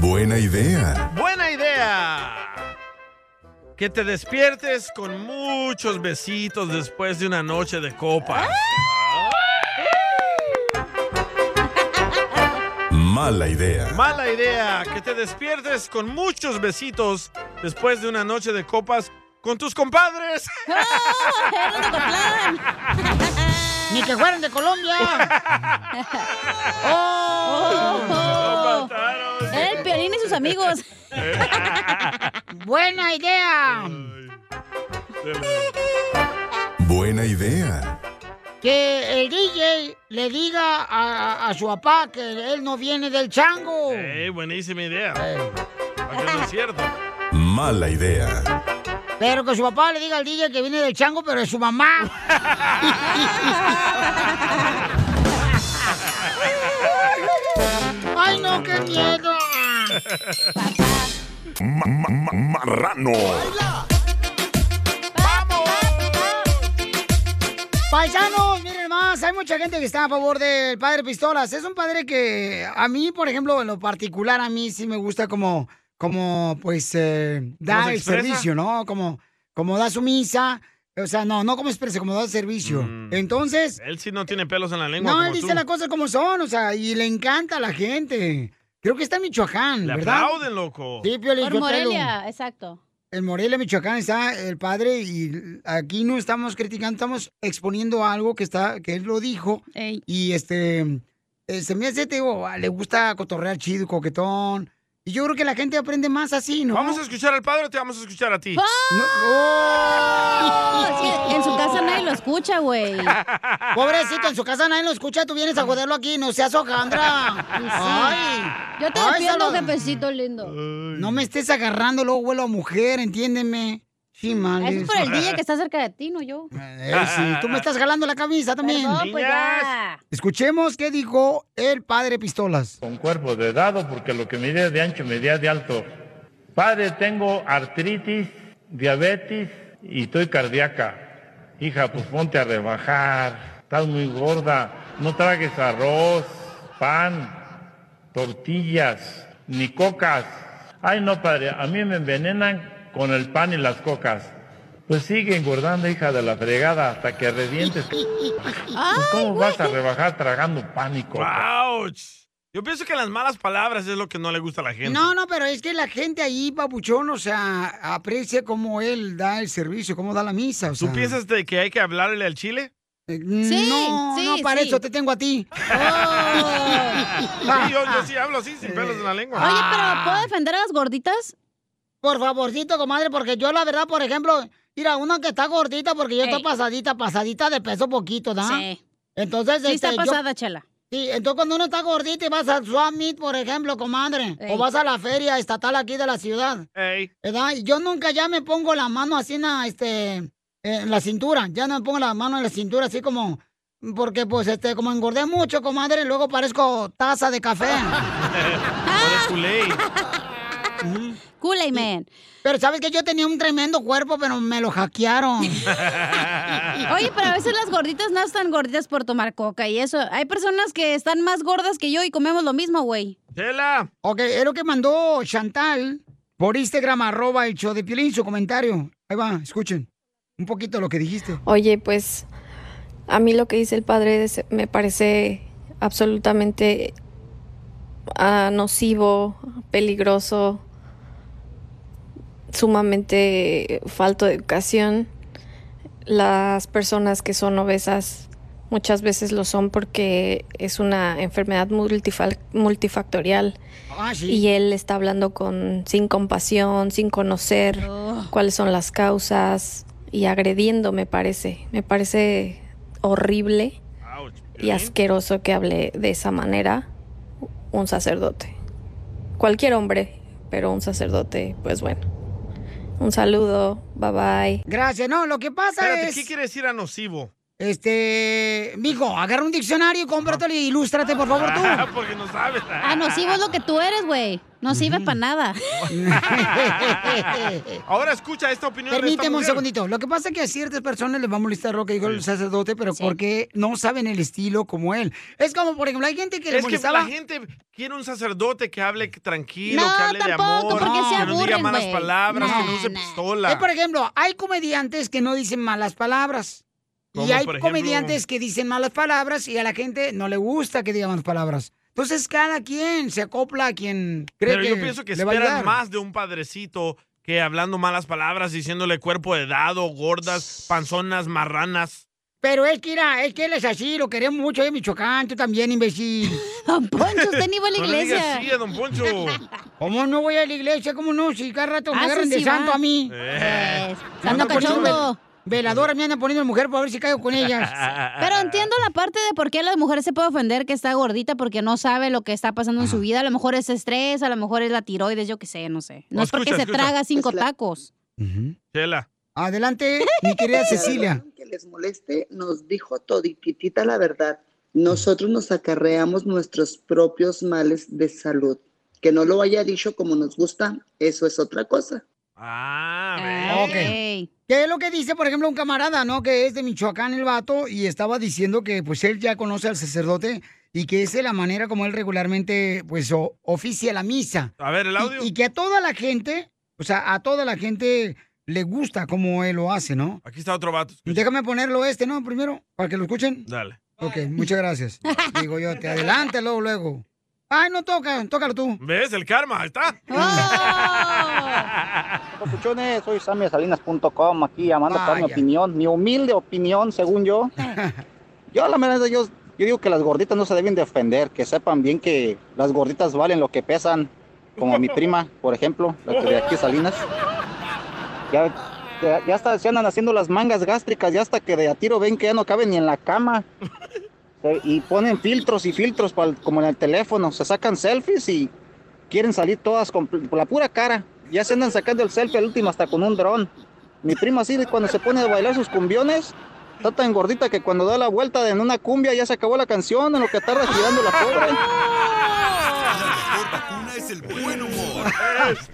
Buena idea. Buena idea. Que te despiertes con muchos besitos después de una noche de copas. Mala idea. Mala idea. Que te despiertes con muchos besitos después de una noche de copas con tus compadres. Ni que fueran de Colombia. Oh. El Piolín y sus amigos. [laughs] Buena idea. Buena idea. Que el DJ le diga a, a su papá que él no viene del chango. Ey, buenísima idea. Para que no es cierto. Mala idea. Pero que su papá le diga al DJ que viene del chango, pero es su mamá. [laughs] ¡Ay, no, qué miedo! Ma- ma- ma- marrano. Paisanos, miren más, hay mucha gente que está a favor del padre Pistolas. Es un padre que a mí, por ejemplo, en lo particular, a mí sí me gusta como, como pues, eh, da el expresa? servicio, ¿no? Como, como da su misa. O sea, no, no como expresa, como da el servicio. Entonces, Él sí no tiene pelos en la lengua. no, como él dice las cosas como son, o sea, y le encanta a la gente. Creo que está en Michoacán, Le ¿verdad? aplauden, loco. Sí, Piolín, Por. Morelia, exacto. en Morelia, Michoacán, está el padre y aquí no estamos criticando, estamos exponiendo algo que está, que él lo dijo. Y este, eh, se me hace, te digo, le gusta cotorrear chido, coquetón. Y yo creo que la gente aprende más así, ¿no? ¿Vamos a escuchar al padre o te vamos a escuchar a ti? Sí, en su casa nadie lo escucha, güey. [laughs] Pobrecito, en su casa nadie lo escucha, tú vienes a joderlo aquí, no seas hojandra. Ay. Yo te defiendo, jefecito lindo. No me estés agarrando, luego vuelo a mujer, entiéndeme. Sí, mal. Eso es por el DJ que está cerca de ti, no yo. Eh, sí, tú me estás jalando la camisa también. Perdón, pues ya. Escuchemos qué dijo el padre Pistolas. Con cuerpo de dado, porque lo que mide de ancho, medía de alto. Padre, tengo artritis, diabetes y estoy cardíaca. Hija, pues ponte a rebajar. Estás muy gorda. No tragues arroz, pan, tortillas, ni cocas. Ay, no, padre, a mí me envenenan con el pan y las cocas. Pues sigue engordando, hija de la fregada, hasta que revientes. Pues, ¿Cómo vas a rebajar tragando pan y coca? ¡Auch! Yo pienso que las malas palabras es lo que no le gusta a la gente. No, no, pero es que la gente ahí, papuchón, o sea, aprecia cómo él da el servicio, cómo da la misa. O ¿Tú piensas de que hay que hablarle al chile? no, no, para eso te tengo a ti. [laughs] Sí, yo, yo sí hablo así, sin pelos en la lengua. Oye, pero ¿puedo defender a las gorditas? Por favorcito, comadre, porque yo la verdad, por ejemplo, mira, una que está gordita porque yo estoy pasadita, pasadita de peso poquito, ¿no? Sí. Entonces, Sí, está este, yo- pasada, chela. Sí, entonces cuando uno está gordito y vas al Swap Meet, por ejemplo, comadre, o vas a la feria estatal aquí de la ciudad, ¿verdad? Y yo nunca ya me pongo la mano así en la, este, en la cintura, ya no me pongo la mano en la cintura así como, porque pues, este, como engordé mucho, comadre, luego parezco taza de café. [laughs] Kool-Aid. Man. Pero sabes que yo tenía un tremendo cuerpo, pero me lo hackearon. [laughs] Oye, pero a veces las gorditas no están gorditas por tomar coca y eso. Hay personas que están más gordas que yo y comemos lo mismo, güey. ¡Chela! Ok, es lo que mandó Chantal por Instagram, arroba el show de Piolín, su comentario. Ahí va, escuchen un poquito lo que dijiste. Oye, pues a mí lo que dice el padre es- me parece absolutamente ah, nocivo, peligroso, sumamente falto de educación. Las personas que son obesas muchas veces lo son porque es una enfermedad multifa- multifactorial Ah, sí. y él está hablando con sin compasión, sin conocer cuáles son las causas y agrediendo me parece, me parece horrible y asqueroso que hable de esa manera un sacerdote. Cualquier hombre, pero un sacerdote, pues bueno. Un saludo, bye bye. Gracias, no, lo que pasa Espérate, es... ¿qué quiere decir a nocivo? Este, mijo, agarra un diccionario y cómpratelo y ilústrate, por favor, tú. Porque no sabes. Ah, nocivo es lo que tú eres, güey. No sirve para nada. [laughs] Ahora escucha esta opinión de esta Permíteme un mujer. segundito. Lo que pasa es que a ciertas personas les va a molestar lo que dijo el sacerdote, pero porque no saben el estilo como él. Es como, por ejemplo, hay gente que le Es que la gente quiere un sacerdote que hable tranquilo, No, que hable de tampoco, amor, porque se que no diga aburren, malas palabras, que no No, use pistola. Eh, por ejemplo, hay comediantes que no dicen malas palabras. Y hay ejemplo- comediantes que dicen malas palabras y a la gente no le gusta que digan malas palabras. Entonces, cada quien se acopla a quien cree Pero que yo pienso que le va a esperan más de un padrecito que hablando malas palabras, diciéndole cuerpo de dado, gordas, panzonas, marranas. Pero es que, mira, es que él es así, lo queremos mucho en Michoacán, tú también, imbécil. [laughs] Don Poncho, usted ni va a la No iglesia. así a don Poncho. [laughs] ¿Cómo no voy a la iglesia? ¿Cómo no? Si cada rato me Ah, agarran sí, de sí santo va. a mí. Eh. Andan poniendo cachondo. Vel- Veladoras me andan poniendo mujer para ver si caigo con ellas. [laughs] Pero entiendo la parte de por qué la mujer se puede ofender que está gordita porque no sabe lo que está pasando en su vida. A lo mejor es estrés, a lo mejor es la tiroides, yo qué sé, no sé. No es porque escucha, se escucha. traga cinco tacos. Chela. Adelante, [laughs] mi querida Cecilia. que les moleste, nos dijo todititita la verdad. Nosotros nos acarreamos nuestros propios males de salud. Que no lo haya dicho como nos gusta, eso es otra cosa. Ah, Ok. ¿Qué es lo que dice, por ejemplo, un camarada, no? Que es de Michoacán el vato y estaba diciendo que pues él ya conoce al sacerdote y que esa es la manera como él regularmente pues o- oficia la misa. A ver, el Y- audio. Y, que a toda la gente, o sea, a toda la gente le gusta como él lo hace, ¿no? Aquí está otro vato. Déjame ponerlo este, ¿no? Primero, para que lo escuchen. Dale. Ok, muchas gracias. [laughs] Digo yo, te adelante luego, luego. Ay, no toca, tócalo tú. ¿Ves? El karma, ahí está. [laughs] [laughs] Papuchones, soy samiasalinas.com aquí llamando para mi Vaya. opinión, mi humilde opinión, según yo. [laughs] Yo, la verdad, yo, yo digo que las gorditas no se deben de ofender, que sepan bien que las gorditas valen lo que pesan, como mi prima, por ejemplo, la que de aquí Salinas. Ya, ya, ya hasta se andan haciendo las mangas gástricas, ya hasta que de a tiro ven que ya no caben ni en la cama. Y ponen filtros y filtros pa'l- como en el teléfono, se sacan selfies y quieren salir todas con la pura cara. Ya se andan sacando el selfie al último hasta con un dron. Mi prima así cuando se pone a bailar sus cumbiones, está tan gordita que cuando da la vuelta en una cumbia ya se acabó la canción, en lo que está respirando la pobre. Vacuna es el buen humor.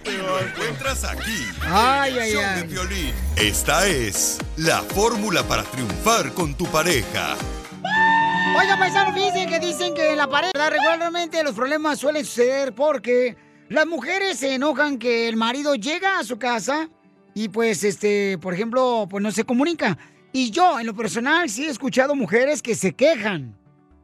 Y lo encuentras aquí. Ay, ay, ay. Esta es la fórmula para triunfar con tu pareja. Oiga, paisano, fíjense que dicen que en la pareja regularmente los problemas suelen suceder porque las mujeres se enojan que el marido llega a su casa y pues, este, por ejemplo, pues no se comunica. Y yo, en lo personal, sí he escuchado mujeres que se quejan.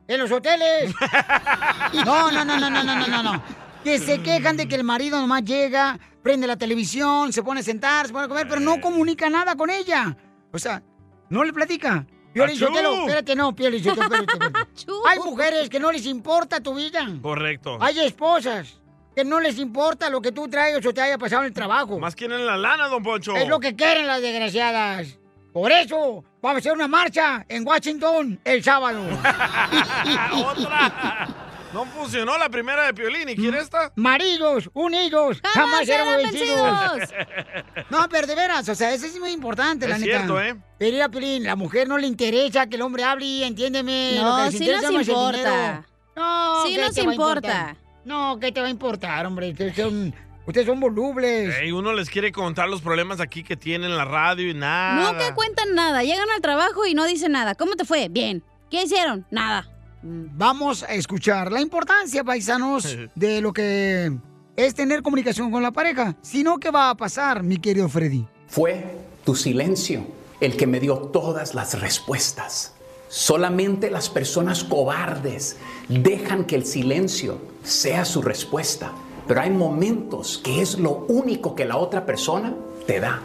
En los hoteles. [laughs] No, no, no, no, no, no, no, no. Que se quejan de que el marido nomás llega, prende la televisión, se pone a sentar, se pone a comer, pero no comunica nada con ella. O sea, no le platica. Sotelo, espérate, no, Piolín Sotelo, [laughs] espérate, espérate. Hay mujeres que no les importa tu vida. Correcto. Hay esposas que no les importa lo que tú traigas o te haya pasado en el trabajo. Más quieren la lana, don Poncho. Es lo que quieren las desgraciadas. Por eso, vamos a hacer una marcha en Washington el sábado. [laughs] Otra. No funcionó la primera de Piolín. ¿Y quiere esta? Maridos, unidos, jamás, serán vencidos. [laughs] No, pero de veras, o sea, eso es muy importante, la Es neta. cierto, ¿eh? Pero mira, Pilín, la mujer no le interesa que el hombre hable, y entiéndeme. No, lo que sí interesa nos es importa. No, Sí ¿qué nos te va a importa. No, ¿qué te va a importar, hombre? Ustedes son, ustedes son volubles. Ey, uno les quiere contar los problemas aquí que tienen en la radio y nada. Nunca cuentan nada. Llegan al trabajo y no dicen nada. ¿Cómo te fue? Bien. ¿Qué hicieron? Nada. Vamos a escuchar la importancia, paisanos, [laughs] de lo que es tener comunicación con la pareja. Si no, ¿qué va a pasar, mi querido Freddy? Fue tu silencio el que me dio todas las respuestas. Solamente las personas cobardes dejan que el silencio sea su respuesta. Pero hay momentos que es lo único que la otra persona te da.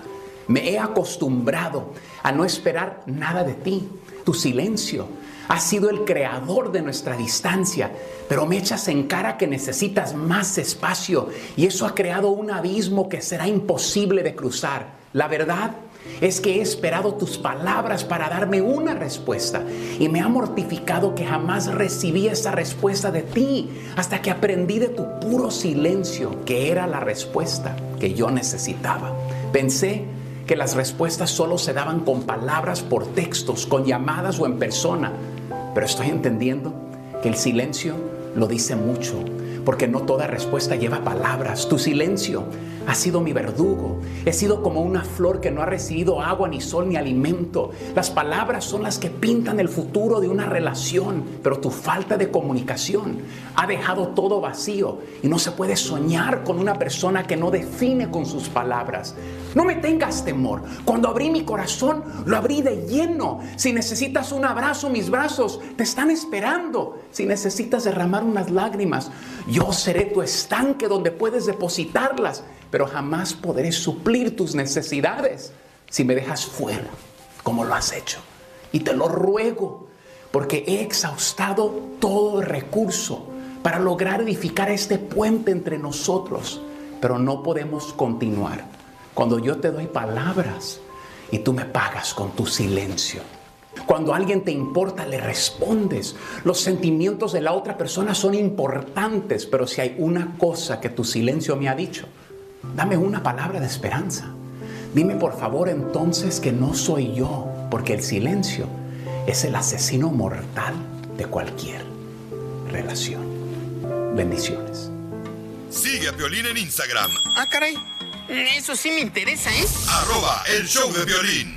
Me he acostumbrado a no esperar nada de ti. Tu silencio ha sido el creador de nuestra distancia, pero me echas en cara que necesitas más espacio y eso ha creado un abismo que será imposible de cruzar. La verdad es que he esperado tus palabras para darme una respuesta y me ha mortificado que jamás recibí esa respuesta de ti hasta que aprendí de tu puro silencio que era la respuesta que yo necesitaba. Pensé que las respuestas solo se daban con palabras por textos, con llamadas o en persona, pero estoy entendiendo que el silencio lo dice mucho, porque no toda respuesta lleva palabras. Tu silencio ha sido mi verdugo. He sido como una flor que no ha recibido agua, ni sol, ni alimento. Las palabras son las que pintan el futuro de una relación, pero tu falta de comunicación ha dejado todo vacío y no se puede soñar con una persona que no define con sus palabras. No me tengas temor. Cuando abrí mi corazón, lo abrí de lleno. Si necesitas un abrazo, mis brazos te están esperando. Si necesitas derramar unas lágrimas, yo seré tu estanque donde puedes depositarlas, pero jamás podré suplir tus necesidades si me dejas fuera, como lo has hecho. Y te lo ruego, porque he exhaustado todo recurso para lograr edificar este puente entre nosotros, pero no podemos continuar cuando yo te doy palabras y tú me pagas con tu silencio. Cuando a alguien te importa, le respondes. Los sentimientos de la otra persona son importantes, pero si hay una cosa que tu silencio me ha dicho, dame una palabra de esperanza. Dime por favor entonces que no soy yo, porque el silencio es el asesino mortal de cualquier relación. Bendiciones. Sigue a Piolín en Instagram, Ah, caray. Eso sí me interesa, ¿eh? arroba el show de violín.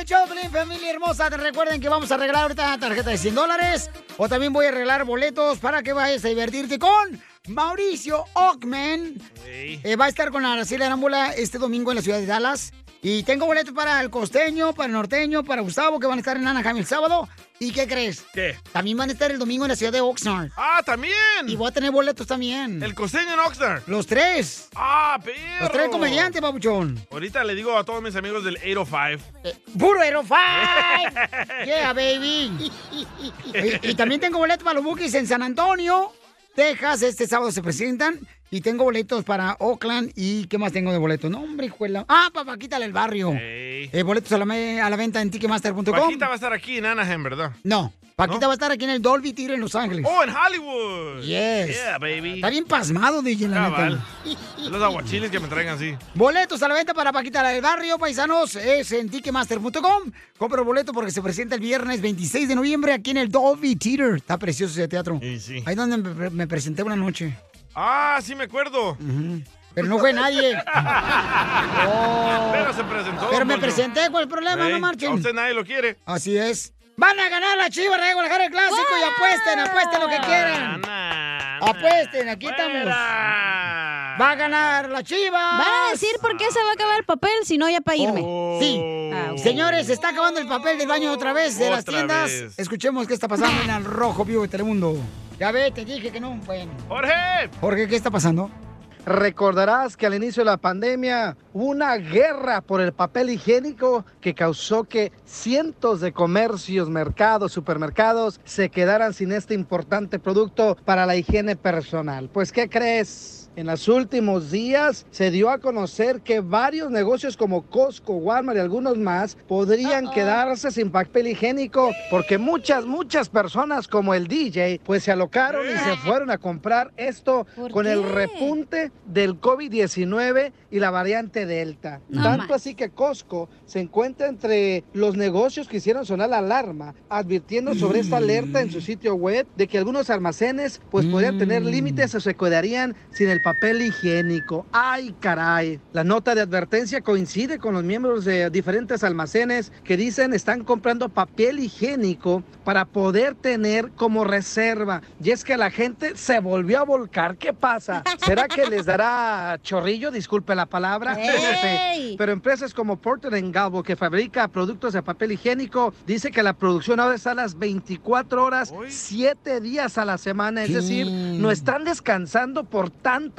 El Pelín, familia hermosa. Recuerden que vamos a arreglar ahorita una tarjeta de 100 dólares. O también voy a arreglar boletos para que vayas a divertirte con Mauricio Ockman. Eh, va a estar con Araceli Arámbula este domingo en la ciudad de Dallas. Y tengo boletos para el costeño, para el norteño, para Gustavo, que van a estar en Anaheim el sábado. ¿Y qué crees? ¿Qué? También van a estar el domingo en la ciudad de Oxnard. ¡Ah, también! Y voy a tener boletos también. El costeño en Oxnard. Los tres. ¡Ah, perro! Los tres comediantes, papuchón. Ahorita le digo a todos mis amigos del 805. ¡Puro Hero Five! [laughs] ¡Yeah, baby! [laughs] y, y también tengo boletos para los Bookies en San Antonio, Texas. Este sábado se presentan. Y tengo boletos para Oakland. ¿Y qué más tengo de boletos? No, hombre, hijuela. Ah, papá, quítale el barrio. Eh, boletos a la, a la venta en ticketmaster.com. Paquita va a estar aquí en Anaheim, ¿verdad? No, Paquita va a estar aquí en el Dolby Theater en Los Ángeles. ¡Oh, en Hollywood! Yes. Yeah, baby. Está bien pasmado, DJ, la Cabal. neta. [laughs] Los aguachiles que me traigan así. Boletos a la venta para Paquita la del Barrio, paisanos, es en ticketmaster.com. Compra el boleto porque se presenta el viernes 26 de noviembre aquí en el Dolby Theater. Está precioso ese teatro. sí. Ahí donde me, me presenté una noche. Ah, sí me acuerdo. Pero no fue nadie. [laughs] Oh. Pero se presentó. Pero me presenté, ¿cuál es el problema? No marchen. A usted nadie lo quiere. Así es. Van a ganar la chiva, regular el clásico y apuesten, apuesten lo que quieran. Apuesten, aquí estamos. Va a ganar la chiva. Van a decir por qué se va a acabar el papel, si no ya para irme. Sí. Ah, ok. Señores, se está acabando el papel del baño otra vez de las tiendas. vez. Escuchemos qué está pasando en el Rojo Vivo de Telemundo. Ya ve, te dije que no. Bueno. ¡Jorge! Jorge, ¿qué está pasando? Recordarás que al inicio de la pandemia hubo una guerra por el papel higiénico que causó que cientos de comercios, mercados, supermercados se quedaran sin este importante producto para la higiene personal. Pues, ¿qué crees? En los últimos días se dio a conocer que varios negocios como Costco, Walmart y algunos más podrían quedarse sin papel higiénico porque muchas, muchas personas como el DJ pues se alocaron y se fueron a comprar esto ¿Por con el repunte del COVID-19 y la variante Delta. No Tanto más. así que Costco se encuentra entre los negocios que hicieron sonar la alarma, advirtiendo sobre esta alerta en su sitio web de que algunos almacenes pues podrían tener límites o se quedarían sin el papel higiénico. ¡Ay, caray! La nota de advertencia coincide con los miembros de diferentes almacenes que dicen están comprando papel higiénico para poder tener como reserva. Y es que la gente se volvió a volcar. ¿Qué pasa? ¿Será que les dará chorrillo? Disculpe la palabra. ¡Ey! Pero empresas como Porter Gamble, que fabrica productos de papel higiénico, dice que la producción ahora está a las 24 horas, 7 días a la semana. Es decir, no están descansando por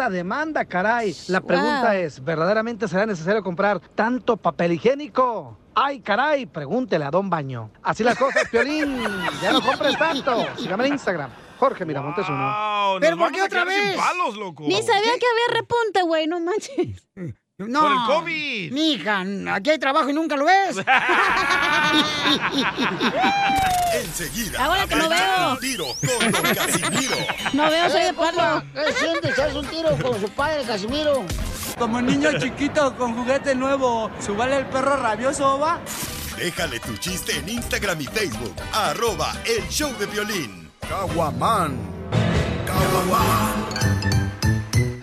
demanda, caray. La pregunta Wow. es, ¿verdaderamente será necesario comprar tanto papel higiénico? Ay, caray, pregúntele a Don Baño. Así las cosas, [laughs] Piolín. Ya no compres tanto. Sígame en Instagram. Jorge Miramontes uno. ¿Pero por qué otra vez? Ni sabía que había repunte, güey, no manches. [laughs] No. Por el COVID. Mija, aquí hay trabajo y nunca lo ves. [laughs] Enseguida. Ahora que no veo. un tiro con Don Casimiro. No veo, soy de palo. ¿Qué sientes? ¿Haz un tiro con su padre, Casimiro? Como niño chiquito con juguete nuevo, ¿subale el perro rabioso, va? Déjale tu chiste en Instagram y Facebook. Arroba el show de violín. Caguaman.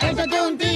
Échate un tiro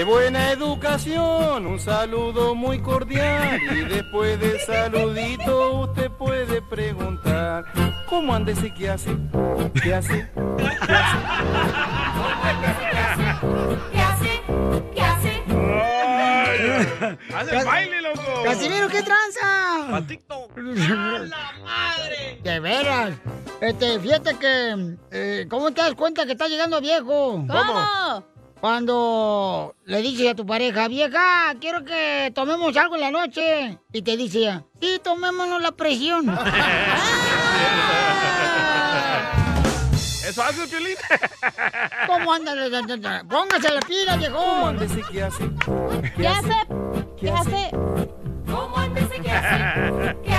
de buena educación, un saludo muy cordial y después del saludito usted puede preguntar ¿Cómo anda ese qué hace? ¿Qué hace? ¿Qué hace? ¿Qué hace? ¿Qué hace? ¡Hace baile, loco! ¡Casimiro, qué tranza! Pa' TikTok. [laughs] De veras. Este, fíjate que. eh, ¿Cómo te das cuenta que está llegando viejo? ¿Cómo? Cuando le dices a tu pareja, vieja, quiero que tomemos algo en la noche. Y te dice sí, tomémonos la presión. [laughs] ¿Eso hace el violín? ¿Cómo anda? Póngase la pila, viejo. ¿Cómo anda ese qué hace? ¿Qué hace? ¿Qué hace? ¿Cómo anda ese qué hace? [laughs]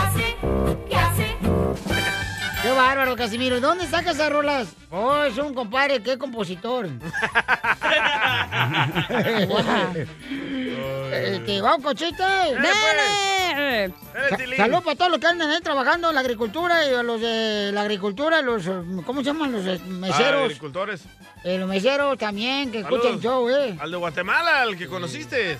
Qué bárbaro, Casimiro. ¿Y ¿Dónde sacas esas rolas? Oh, es un compadre, qué compositor. [laughs] [laughs] este, vamos, cochete. ¡Dale! Sa- Salud para todos los que andan ahí trabajando en la agricultura y a los de la agricultura, los, eh, ¿cómo se llaman? Los eh, Ah, meseros. agricultores. Eh, los meseros también, que escuchan el show, eh. Al de Guatemala, al que conociste.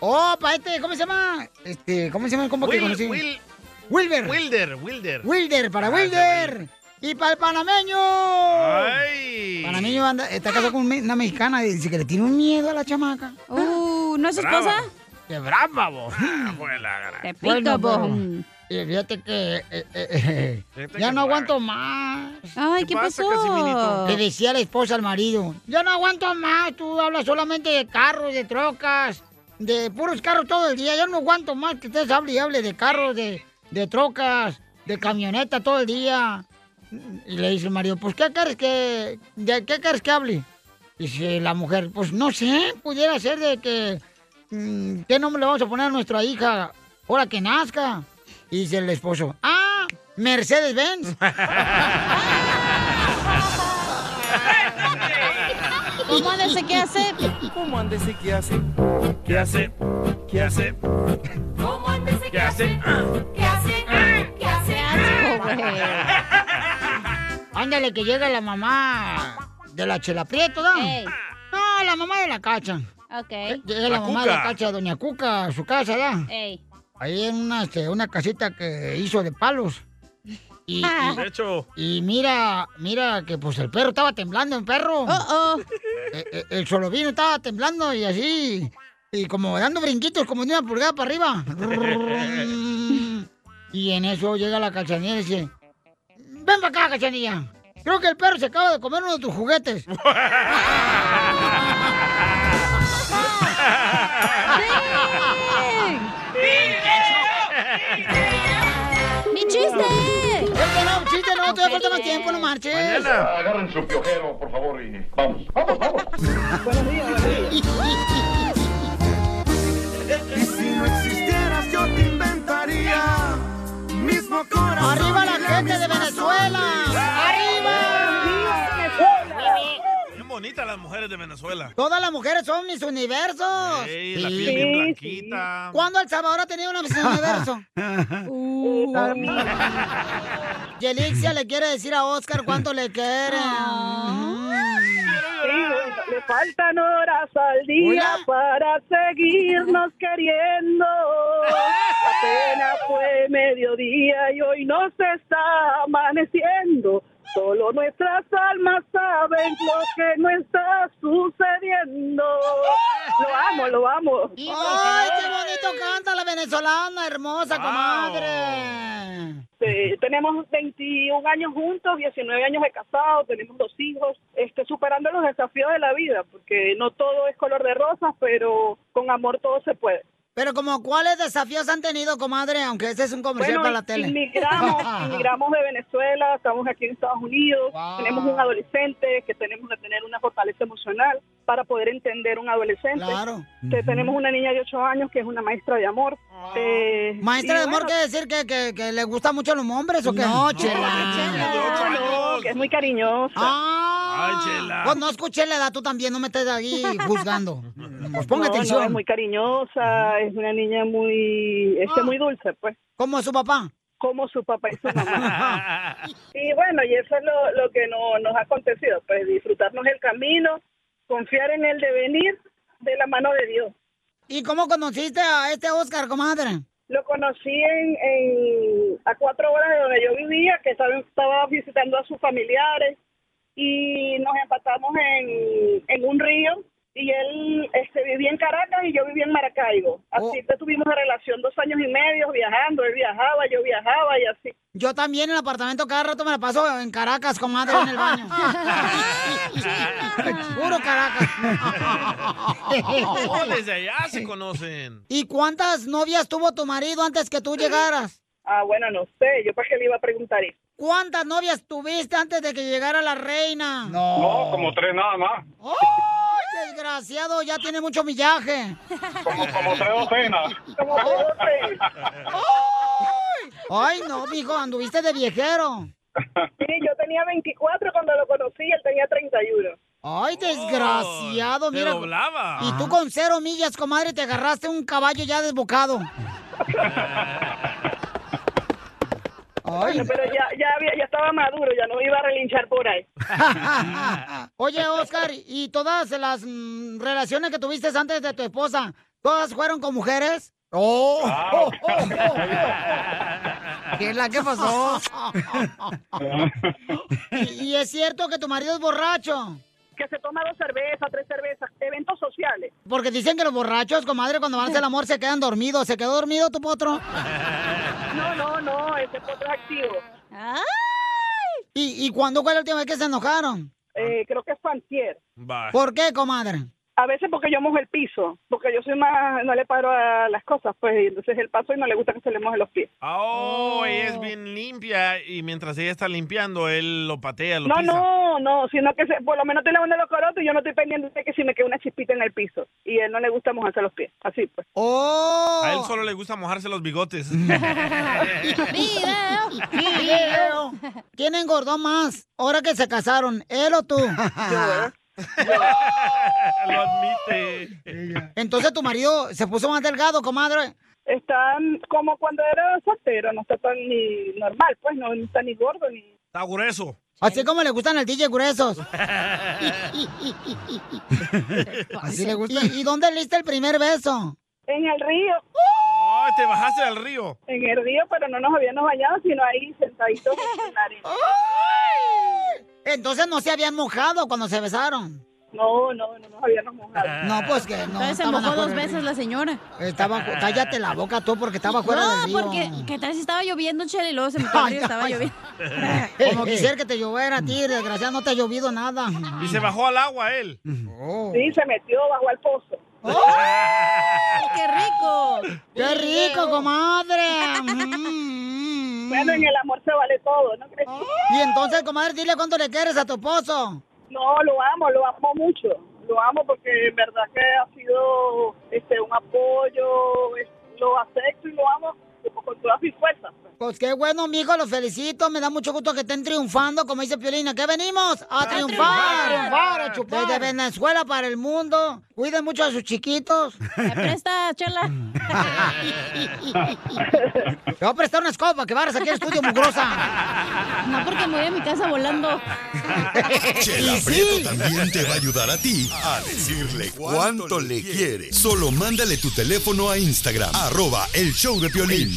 Oh, para este, ¿cómo se llama? Este, ¿cómo se llama el compa que conocí? Will- Wilber. Wilder, Wilder. Wilder, para Ah, Wilder. Y para el panameño. Ay. Panameño anda, está casado con una mexicana y dice que le tiene un miedo a la chamaca. Uh, ¿no es su esposa? ¡Qué brava, vos! Ah, Te pico, eh, fíjate que eh, eh, eh, Fíjate ya que no va. aguanto más. Ay, ¿Qué ¿qué, pasó? Le decía la esposa al marido, ya no aguanto más, tú hablas solamente de carros, de trocas, de puros carros todo el día, ya no aguanto más que estés hable y hable de carros, de, de trocas, de camioneta todo el día. Y le dice el marido, pues ¿qué quieres que, de qué quieres que hable? Dice la mujer, pues no sé, pudiera ser de que, mm, ¿qué nombre le vamos a poner a nuestra hija ahora que nazca? Y dice el esposo, ah, Mercedes Benz. [laughs] ¿Cómo anda ese qué hace? ¿Cómo anda ese qué hace? ¿Qué hace? ¿Qué hace? ¿Cómo anda ese ¿Qué hace? ¿Qué hace? [laughs] Ándale, que llega la mamá de la Chela Prieto, ¿no? No, la mamá de la Cacha. Ok. Llega la, La mamá de la. Cacha, doña Cuca, a su casa, ¿verdad? Ey. Ahí en una, este, una casita que hizo de palos. Y, y- [laughs] De hecho, y mira, mira que pues el perro estaba temblando, el perro. Oh, oh. [laughs] Eh, eh, el solovino estaba temblando y así, y como dando brinquitos como de una pulgada para arriba. Y en eso llega la cachanilla y dice, ven para acá, cachanilla. Creo que el perro se acaba de comer uno de tus juguetes. ¡Mi chiste! Chiste no, chiste no, todavía falta más tiempo, no marches. mañana. Agarren su piojero, por favor, y vamos. Vamos, vamos. [laughs] Y si no existieras ¡Arriba la gente de Venezuela! Bonitas las mujeres de Venezuela. Todas las mujeres son mis universos. Ey, la Sí. piel bien blanquita. ¿Cuándo El Salvador ha tenido una [laughs] Miss Universo? Uh. Yelixia le quiere decir a Oscar cuánto le quiere. le faltan horas al día Hola. para seguirnos queriendo. Apenas fue mediodía y hoy no se está amaneciendo. Solo nuestras almas saben lo que no está sucediendo. Lo amo, lo amo. ¡Ay, qué bonito canta la venezolana, hermosa comadre! Sí, tenemos 21 años juntos, 19 años de casados, tenemos dos hijos, este, superando los desafíos de la vida, porque no todo es color de rosas, pero con amor todo se puede. Pero como, ¿cuáles desafíos han tenido, comadre? Aunque ese es un comercial Bueno, para la tele. inmigramos, [laughs] inmigramos de Venezuela, estamos aquí en Estados Unidos, tenemos un adolescente que tenemos que tener una fortaleza emocional para poder entender un adolescente. Claro. Te- Tenemos una niña de 8 años que es una maestra de amor. Eh, Maestra de amor, bueno, ¿quiere decir que, que, que le gusta mucho a los hombres o qué? No, chela. no, que es muy cariñosa. Ah, Ay, chela. Pues no escuché la edad, tú también, no me estés ahí juzgando. [laughs] Pues ponga No, no, atención. es muy cariñosa, es una niña muy, este, muy dulce, pues. ¿Cómo es su papá? Como su papá y su mamá. [laughs] y bueno, y eso es lo, lo que no, nos ha acontecido, pues disfrutarnos el camino, confiar en el devenir de la mano de Dios. ¿Y cómo conociste a este Oscar, comadre? Lo conocí en, en- a cuatro horas de donde yo vivía, que estaba, visitando a sus familiares y nos empatamos en, en un río y él este, vivía en Caracas y yo vivía en Maracaibo. Así que tuvimos una relación dos años y medio viajando, él viajaba, yo viajaba y así. Yo también en el apartamento cada rato me la paso en Caracas, comadre, en el baño. [laughs] Puro Caracas. Oh, desde allá se conocen. ¿Y cuántas novias tuvo tu marido antes que tú llegaras? Ah, bueno, no sé, yo para qué le iba a preguntar eso. ¿Cuántas novias tuviste antes de que llegara la reina? No, como tres nada más. ¡Ay, desgraciado! Ya tiene mucho millaje. Como, como tres docenas. Como tres. ¡Ay, no, mijo! Anduviste de viejero. Sí, yo tenía 24 cuando lo conocí, él tenía 31. ¡Ay, desgraciado! te Mira. doblaba. Y tú con cero millas, comadre, te agarraste un caballo ya desbocado. [laughs] Bueno, pero ya, ya, había, ya estaba maduro, ya no iba a relinchar por ahí. [laughs] Oye, Oscar, ¿y todas las mm, relaciones que tuviste antes de tu esposa, todas fueron con mujeres? ¡Oh! oh, oh, oh. ¿Qué es la que pasó? [laughs] ¿Y, y es cierto que tu marido es borracho? Que se toma dos cervezas, tres cervezas, eventos sociales. Porque dicen que los borrachos, comadre, cuando van a hacer el amor se quedan dormidos. ¿Se quedó dormido tu potro? No, no, no, ese potro es activo. ¿Y, ¿Y cuándo fue la última vez que se enojaron? Eh, creo que es Fantier. ¿Por qué, comadre? A veces porque yo mojo el piso, porque yo soy más, no le paro a las cosas, pues, y entonces él paso y no le gusta que se le moje los pies. Oh, ella es bien limpia y mientras ella está limpiando, él lo patea, lo No, pisa. no, no, sino que se- por lo menos estoy lavando los corotos y yo no estoy pendiente de que si me queda una chispita en el piso. Y a él no le gusta mojarse los pies, así pues. ¡Oh! A él solo le gusta mojarse los bigotes. [laughs] ¡Video! ¡Video! ¿Quién engordó más ahora que se casaron? ¿Él o tú? [laughs] [laughs] lo admite. Entonces tu marido se puso más delgado, comadre. Están como cuando era soltero, no está tan ni normal, pues, no está ni gordo ni... Está grueso. Así como le gustan al DJ gruesos. [laughs] Así le gusta. ¿Y, y dónde le diste el primer beso? En el río. Oh, te bajaste del río. En el río, pero no nos habíamos bañado, sino ahí sentaditos en la arena. Entonces no se habían mojado cuando se besaron. No, no, no nos habíamos mojado. [laughs] No, pues que no. Entonces se mojó dos veces río. la señora. Estaba, cállate la boca tú porque estaba fuera no, del río. porque ¿qué tal si estaba lloviendo, Chela, y luego se metió al río, estaba ay. lloviendo? Como quisiera que te lloviera a ti, desgraciado, no te ha llovido nada. Y se bajó al agua él. Sí, se metió bajo al pozo. [laughs] ¡Qué rico! ¡Qué rico, comadre! [laughs] Bueno, en el amor se vale todo, ¿no crees? Y entonces, comadre, dile cuánto le quieres a tu esposo. No, lo amo, lo amo mucho. Lo amo porque en verdad que ha sido este un apoyo, es- lo acepto y lo amo como con todas mis fuerzas. Pues qué bueno, mijo, los felicito. Me da mucho gusto que estén triunfando, como dice Piolina. ¿Qué venimos? A, triunfar, triunfar. triunfar, a chupar. Desde Venezuela para el mundo. Cuiden mucho a sus chiquitos. [laughs] ¿Me presta, Chela? [laughs] Te voy a prestar una escoba que vas aquí al estudio, mugrosa. No, porque me voy a mi casa volando. [laughs] Chela Y sí. Prieto también te va a ayudar a ti a decirle cuánto le quiere. Solo mándale tu teléfono a Instagram, arroba el show de Piolín.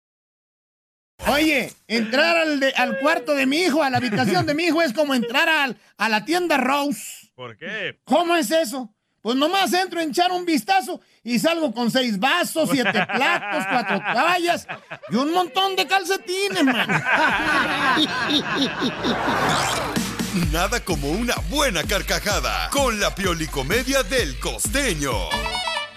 Oye, entrar al, de- al cuarto de mi hijo, a la habitación de mi hijo, es como entrar al- a la tienda Rose. ¿Por qué? ¿Cómo es eso? Pues nomás entro a echar un vistazo y salgo con seis vasos, siete [laughs] platos, cuatro toallas y un montón de calcetines, man. Nada como una buena carcajada con la piolicomedia del costeño.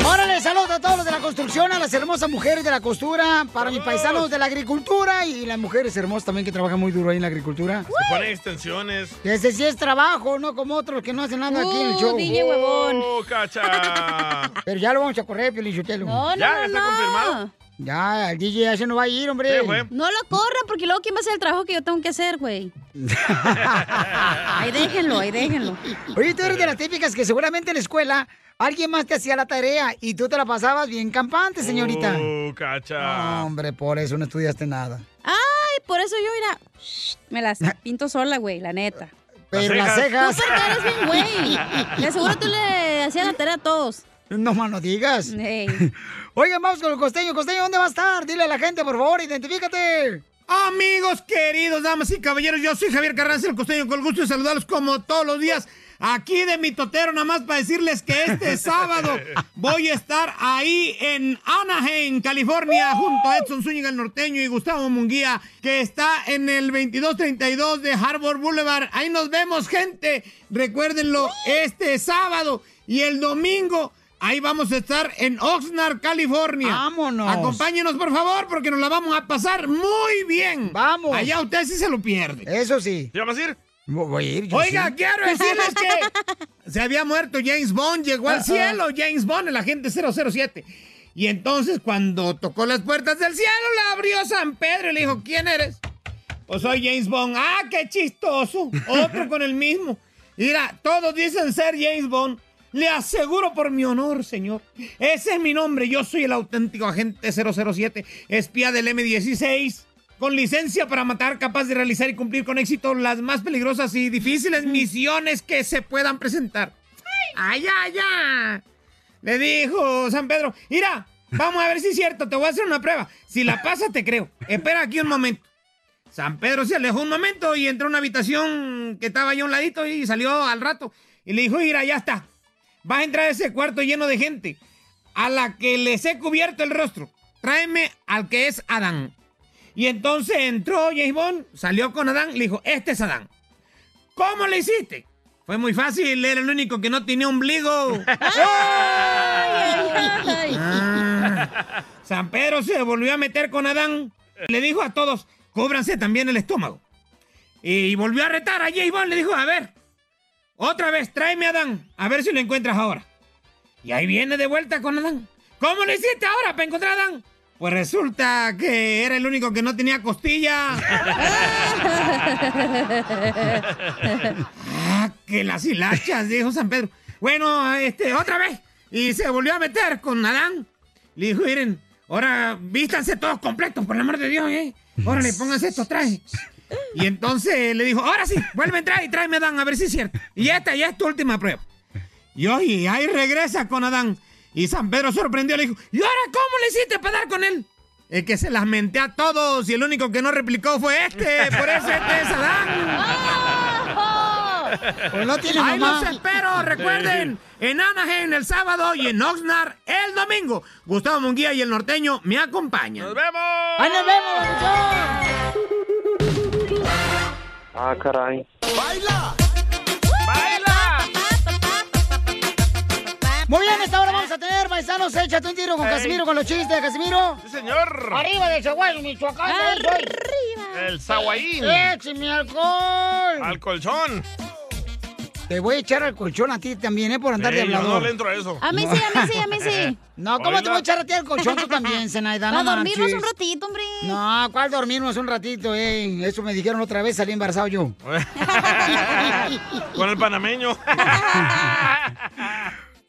Órale, saludos a todos los de la construcción, a las hermosas mujeres de la costura, para mis paisanos de la agricultura y las mujeres hermosas también que trabajan muy duro ahí en la agricultura. Se ponen extensiones. Ese sí es trabajo, no como otros que no hacen nada aquí en el Uh, show. DJ huevón. ¡Oh, cacha! [laughs] Pero ya lo vamos a correr, Piolichotelo. No, no, ¿Ya? no, ¿Está no. confirmado? Ya, el DJ ya se no va a ir, hombre. No lo corran porque luego quién va a hacer el trabajo que yo tengo que hacer, güey. ahí déjenlo, ahí déjenlo. Oye, tú eres de las típicas que seguramente en la escuela alguien más te hacía la tarea y tú te la pasabas bien campante, señorita. ¡Oh, cacha! No, hombre, por eso no estudiaste nada. Ay, por eso yo, mira, shh, me las [laughs] pinto sola, güey, la neta. Pero las cejas. Tú porque eres bien, güey. [laughs] De seguro tú le hacías la tarea a todos. No más no digas. [laughs] Oigan, vamos con el costeño. Costeño, ¿dónde va a estar? Dile a la gente, por favor, identifícate. Amigos queridos, damas y caballeros, yo soy Javier Carranza, el costeño, con el gusto de saludarlos como todos los días. Aquí de mi totero, nada más para decirles que este [laughs] sábado voy a estar ahí en Anaheim, California, junto a Edson Zúñiga el norteño y Gustavo Munguía, que está en el 2232 de Harbor Boulevard. Ahí nos vemos, gente. Recuérdenlo, este sábado y el domingo. Ahí vamos a estar en Oxnard, California. Vámonos. Acompáñenos, por favor, porque nos la vamos a pasar muy bien. Vamos. Allá usted sí se lo pierde. Eso sí. ¿Ya vas a ir? Voy a ir. yo Oiga, sí. quiero decirles que se había muerto James Bond, llegó al Ah, ah. cielo James Bond, el agente 007. Y entonces cuando tocó las puertas del cielo, le abrió San Pedro y le dijo, ¿quién eres? Pues soy James Bond. Ah, qué chistoso. Otro con el mismo. Mira, todos dicen ser James Bond. Le aseguro por mi honor, señor. Ese es mi nombre. Yo soy el auténtico agente 007, espía del M16, con licencia para matar, capaz de realizar y cumplir con éxito las más peligrosas y difíciles misiones que se puedan presentar. ¡Ay, ay, ay! Le dijo San Pedro, mira, vamos a ver si es cierto, te voy a hacer una prueba. Si la pasa, te creo. Espera aquí un momento. San Pedro se alejó un momento y entró a una habitación que estaba ahí a un ladito y salió al rato. Y le dijo, mira, ya está. Vas a entrar a ese cuarto lleno de gente a la que les he cubierto el rostro. Tráeme al que es Adán. Y entonces entró James Bond, salió con Adán, le dijo, este es Adán. ¿Cómo le hiciste? Fue muy fácil, era el único que no tenía ombligo. [laughs] [laughs] Ah. San Pedro se volvió a meter con Adán. Le dijo a todos, cóbranse también el estómago. Y volvió a retar a James Bond, le dijo, a ver, otra vez, tráeme a Adán, a ver si lo encuentras ahora. Y ahí viene de vuelta con Adán. ¿Cómo lo hiciste ahora para encontrar a Adán? Pues resulta que era el único que no tenía costilla. [laughs] ah, que las hilachas, dijo San Pedro. Bueno, este, otra vez. Y se volvió a meter con Adán. Le dijo, miren, ahora vístanse todos completos, por el amor de Dios, ¿eh? Órale, pónganse estos trajes. Y entonces le dijo, ahora sí, vuelve a entrar y tráeme a Adán, a ver si es cierto. Y esta ya es tu última prueba. Y hoy ahí regresa con Adán. Y San Pedro sorprendió, le dijo, ¿y ahora cómo le hiciste para dar con él? Es que se las menté a todos y el único que no replicó fue este. Por eso este es Adán. Pues no tiene Ahí mamá. los espero, recuerden, en Anaheim el sábado y en Oxnard el domingo. Gustavo Munguía y el norteño me acompañan. ¡Nos vemos! ¡Ahí nos vemos, Ah, caray. ¡Baila! Muy bien, esta hora vamos a tener, paisanos, échate un tiro con Ey. Casimiro, con los chistes, Casimiro. Sí, señor. Arriba del Chihuahua, Michoacán. soy. El Zaguayín. ¡Échame alcohol! Al colchón. Te voy a echar al colchón a ti también, ¿eh? Por andar de Ey, yo hablador. no le entro a eso. A mí sí, a mí sí, a mí sí. [laughs] No, ¿cómo te voy a echar a ti al colchón tú también, Zenaida? No A dormirnos un ratito, hombre. No, ¿cuál dormirnos un ratito, eh? Eso me dijeron otra vez, salí embarazado yo. [laughs] Con el panameño. [laughs]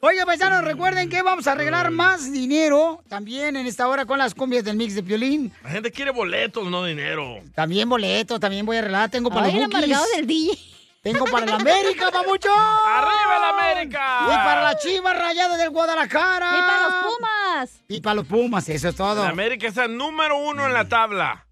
Oye, paisanos, recuerden que vamos a arreglar más dinero también en esta hora con las cumbias del mix de Piolín. La gente quiere boletos, no dinero. También boletos, también voy a arreglar. Tengo para Ay, el los bookies. amargado del DJ. Tengo para la América, papucho. ¡Arriba la América! Y para la Chiva Rayada del Guadalajara. Y para los Pumas. Y para los Pumas, eso es todo. La América está número uno en la tabla.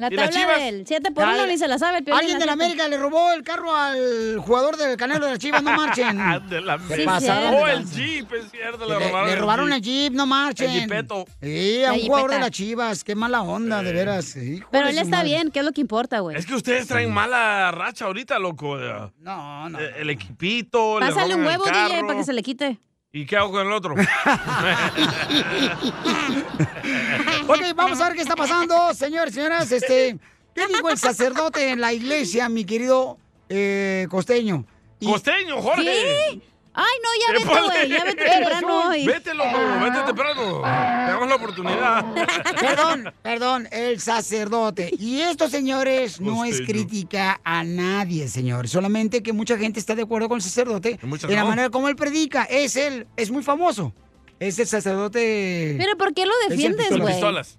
La ¿Y las tabla Chivas? del 7 por 1 Ay, ni se la sabe el Alguien de la. América le robó el carro al jugador del Canelo de las Chivas, no marchen. [laughs] de la Sí, pasaron Oh, el. Jeep, es cierto. Le, Le, robaron, le el robaron Jeep. el Jeep, no marchen. El Jeepeto. Sí, a un jugador de las Chivas. Qué mala onda, de veras. Hijo Pero él está madre. bien, que es lo que importa, güey. Es que ustedes traen mala racha ahorita, loco. No, no. El, el equipito, le Pásale un huevo, DJ, para que se le quite. ¿Y qué hago con el otro? [laughs] Ok, vamos a ver qué está pasando, señores, señoras. Este, ¿Qué dijo el sacerdote en la iglesia, mi querido eh, costeño? Y- Costeño, Jorge. ¿Qué? Ay, no, ya vete, güey. Ya vete [laughs] temprano hoy. Vete, loco, vete temprano. Tenemos la oportunidad. [laughs] Perdón, perdón, el sacerdote. Y esto, señores, no es Costeño. crítica a nadie, señores. Solamente que mucha gente está de acuerdo con el sacerdote de la no. manera como él predica. Es él, es muy famoso. Es el sacerdote. Pero ¿por qué lo Es defiendes, güey? Pistolas.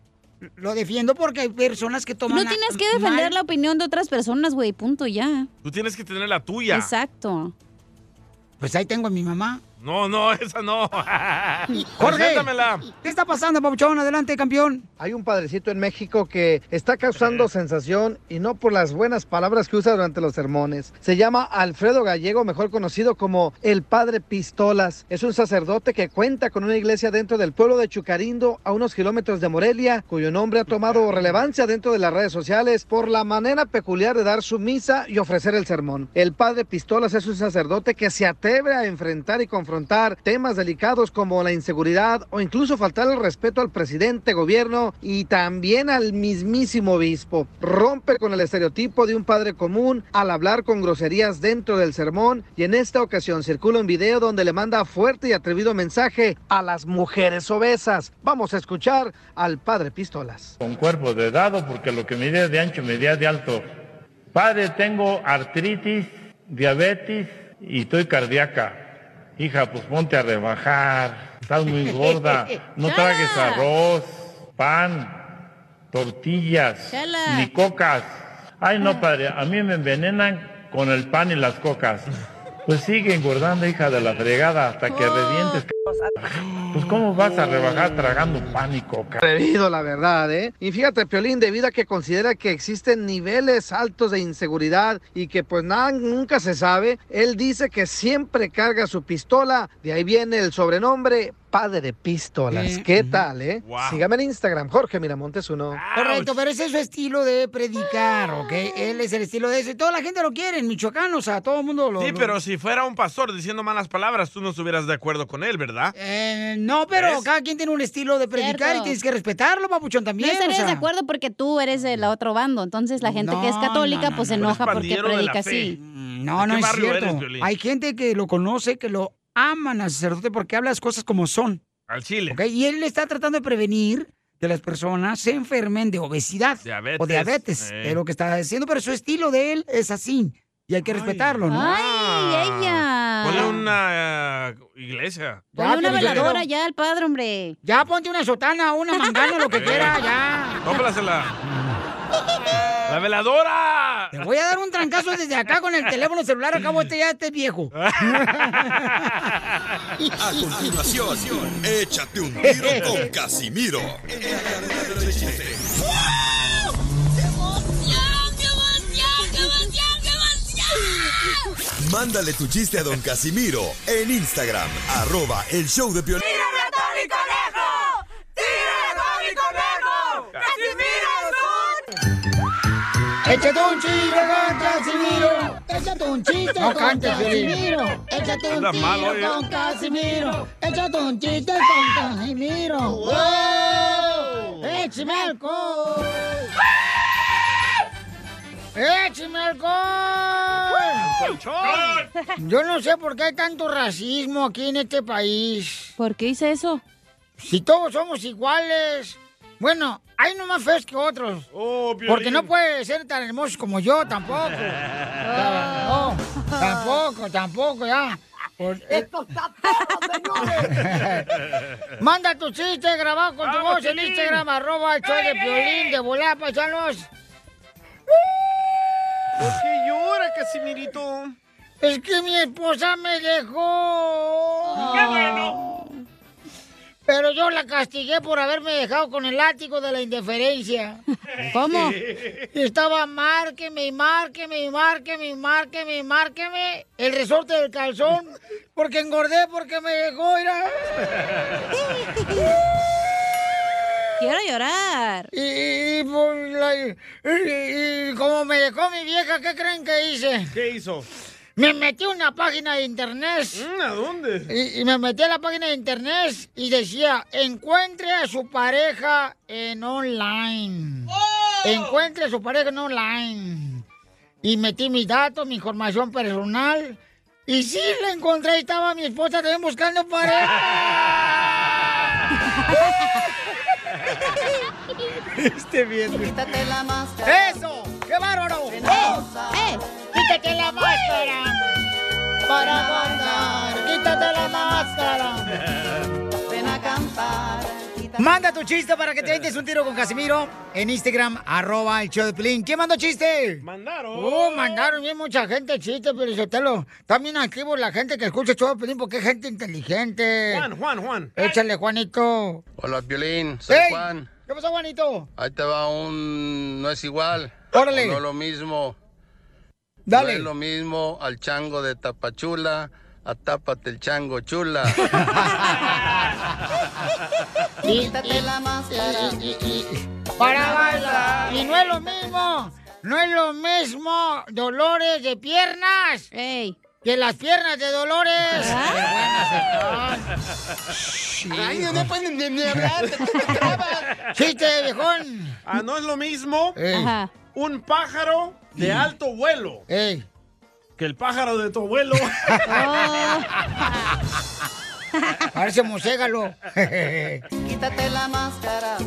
Lo defiendo porque hay personas que toman. No tienes que defender mal- la opinión de otras personas, güey. Punto, ya. Tú tienes que tener la tuya. Exacto. Pues ahí tengo a mi mamá. No, no, esa no. [laughs] Jorge, Preséntamela. ¿qué está pasando, Papuchón? Adelante, campeón. Hay un padrecito en México que está causando sensación y no por las buenas palabras que usa durante los sermones. Se llama Alfredo Gallego, mejor conocido como el Padre Pistolas. Es un sacerdote que cuenta con una iglesia dentro del pueblo de Chucarindo, a unos kilómetros de Morelia, cuyo nombre ha tomado relevancia dentro de las redes sociales por la manera peculiar de dar su misa y ofrecer el sermón. El Padre Pistolas es un sacerdote que se atreve a enfrentar y confrontar temas delicados como la inseguridad o incluso faltar el respeto al presidente, gobierno y también al mismísimo obispo. Rompe con el estereotipo de un padre común al hablar con groserías dentro del sermón y en esta ocasión circula un video donde le manda fuerte y atrevido mensaje a las mujeres obesas. Vamos a escuchar al Padre Pistolas. Con cuerpo de dado, porque lo que mide de ancho, medía de alto. Padre, tengo artritis, diabetes y estoy cardíaca. Hija, pues ponte a rebajar. Estás muy gorda. [laughs] No tragues arroz, pan, tortillas, ni cocas. Ay, no, padre, a mí me envenenan con el pan y las cocas. Pues sigue engordando, hija de la fregada, hasta que revientes. Pues, ¿cómo vas a rebajar tragando coca? Atrevido, la verdad, ¿eh? Y fíjate, Piolín, debido a que considera que existen niveles altos de inseguridad y que pues nada, nunca se sabe, él dice que siempre carga su pistola, de ahí viene el sobrenombre Padre Pistolas. Eh, ¿Qué tal, eh? Wow. Sígame en Instagram, Jorge Miramontes uno. Correcto, pero ese es su estilo de predicar, ¿ok? Él es el estilo de eso. Y toda la gente lo quiere en Michoacán, o sea, todo el mundo lo... Sí, lo- pero si fuera un pastor diciendo malas palabras, tú no estuvieras de acuerdo con él, ¿verdad? Eh, no, pero cada quien tiene un estilo de predicar Cierto. y tienes que respetarlo, papuchón, No también. o estarías sea. de acuerdo porque tú eres del otro bando. Entonces la gente que es No, católica no, no, pues se no. enoja porque predica así. No, ¿De no es cierto. eres? Hay gente que lo conoce, que lo aman al sacerdote porque habla las cosas como son, Al chile. ¿ok? Y él está tratando de prevenir que las personas se enfermen de obesidad Diabetes. o diabetes. Eh. Es lo que está diciendo, pero su estilo de él es así. Y hay que respetarlo, ¿no? Ay, Ah. ella. Ponle una eh, iglesia. Ya, Ponle una yo veladora ya al padre, hombre. Ya ponte una sotana, una [laughs] mangana, lo que Eh. quiera, ya. Tómpalasela. ¡La veladora! Te voy a dar un trancazo desde acá con el teléfono celular, acabo este ya este es viejo. [laughs] A continuación, échate un tiro con Casimiro. Mándale tu chiste a don Casimiro en Instagram, arroba el show de Piolín. Échate un chiste con Casimiro. Échate un chiste No con cantes, Casimiro. Échate un oye. con Casimiro. Échate un chiste con Casimiro. ¡Wow! ¡Échame alcohol! ¡Échame alcohol! Yo no sé por qué hay tanto racismo aquí en este país. ¿Por qué hice eso? Si todos somos iguales. Bueno, hay unos más feos que otros. Oh, Porque no puede ser tan hermoso como yo tampoco. [laughs] No, tampoco, tampoco, ya. Por- ¡Esto está todo, señores! [laughs] Manda tu chiste grabado con tu ¡Vamos, voz en! Instagram, arroba el show de Piolín, de paisanos. ¿Por qué llora, Casimirito? Es que mi esposa me dejó. ¡Qué bueno! Pero yo la castigué por haberme dejado con el látigo de la indiferencia. [laughs] ¿Cómo? Estaba márqueme y márqueme y márqueme y márqueme y márqueme el resorte del calzón porque engordé porque me dejó, mira. [laughs] Quiero llorar. Y, y, pues, la- y- y como me dejó mi vieja, ¿qué creen que hice? ¿Qué hizo? Me metí a una página de internet. ¿A dónde? Y, y me metí a la página de internet y decía, encuentre a su pareja en online. Encuentre a su pareja en online. Y metí mis datos, mi información personal. Y sí, la encontré y estaba mi esposa también buscando pareja. [laughs] este bien. Quítate la máscara. ¡Eso! ¡Qué bárbaro! ¡Eh! ¡Eh! ¡Quítate la máscara! Para bailar, quítate la máscara. Ven a cantar. Manda tu chiste para que te entes un tiro con Casimiro en Instagram, arroba el show de Pelín. ¿Quién mandó chiste? Mandaron. Oh, mandaron bien mucha gente chiste, pero Sotelo. También activo la gente que escucha el show de Pelín porque es gente inteligente. Juan, Juan, Juan. Échale, Juanito. Hola, Piolín, soy. Juan. ¿Qué pasó, Juanito? Ahí te va un... no es igual. Órale. No lo mismo. Dale. No es lo mismo al chango de Tapachula a Tápate el chango chula. [laughs] Quítate la máscara. Para bailar. Y no es lo mismo. No es lo mismo Dolores de piernas. Que las piernas de Dolores. Qué buenas están. Ay, no pueden ni- ni hablar. Chiste, viejón. Ah, no es lo mismo Ajá. un pájaro de alto vuelo que el pájaro de tu abuelo. [laughs] Parece muségalo. [laughs] Quítate la máscara.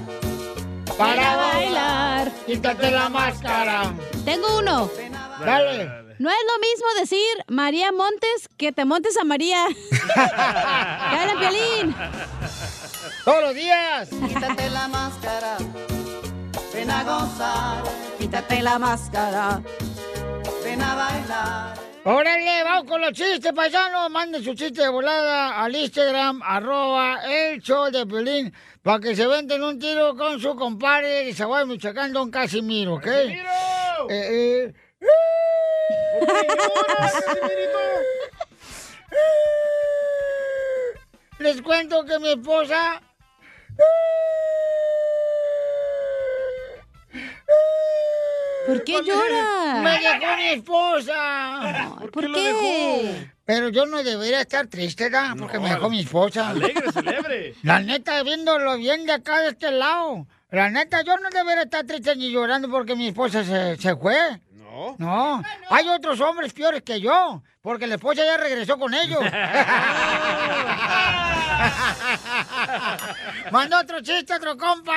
Para bailar. Quítate la máscara. Tengo uno. Dale. No es lo mismo decir María Montes que te montes a María. [laughs] ¡Dale, Piolín! Todos los días. Quítate la máscara. Ven a gozar. Quítate la máscara. Ven a bailar. Órale, vamos con los chistes, paisanos. Manden su chiste de volada al Instagram, arroba el show de Pelín, para que se venden un tiro con su compadre de Zaguay, Michoacán, Don Casimiro, ¿ok? ¡Casimiro! Eh, eh. [laughs] Les cuento que mi esposa... ¿Por qué llora? Me dejó mi esposa. ¿por qué? Pero yo no debería estar triste, ¿verdad? Porque me dejó mi esposa. Alegre, celebre. [laughs] La neta, viéndolo bien de acá, de este lado. La neta, yo no debería estar triste ni llorando porque mi esposa se, se fue. No. No. Hay otros hombres peores que yo, porque la esposa ya regresó con ellos. [laughs] [laughs] [laughs] Mandó otro chiste, otro compa.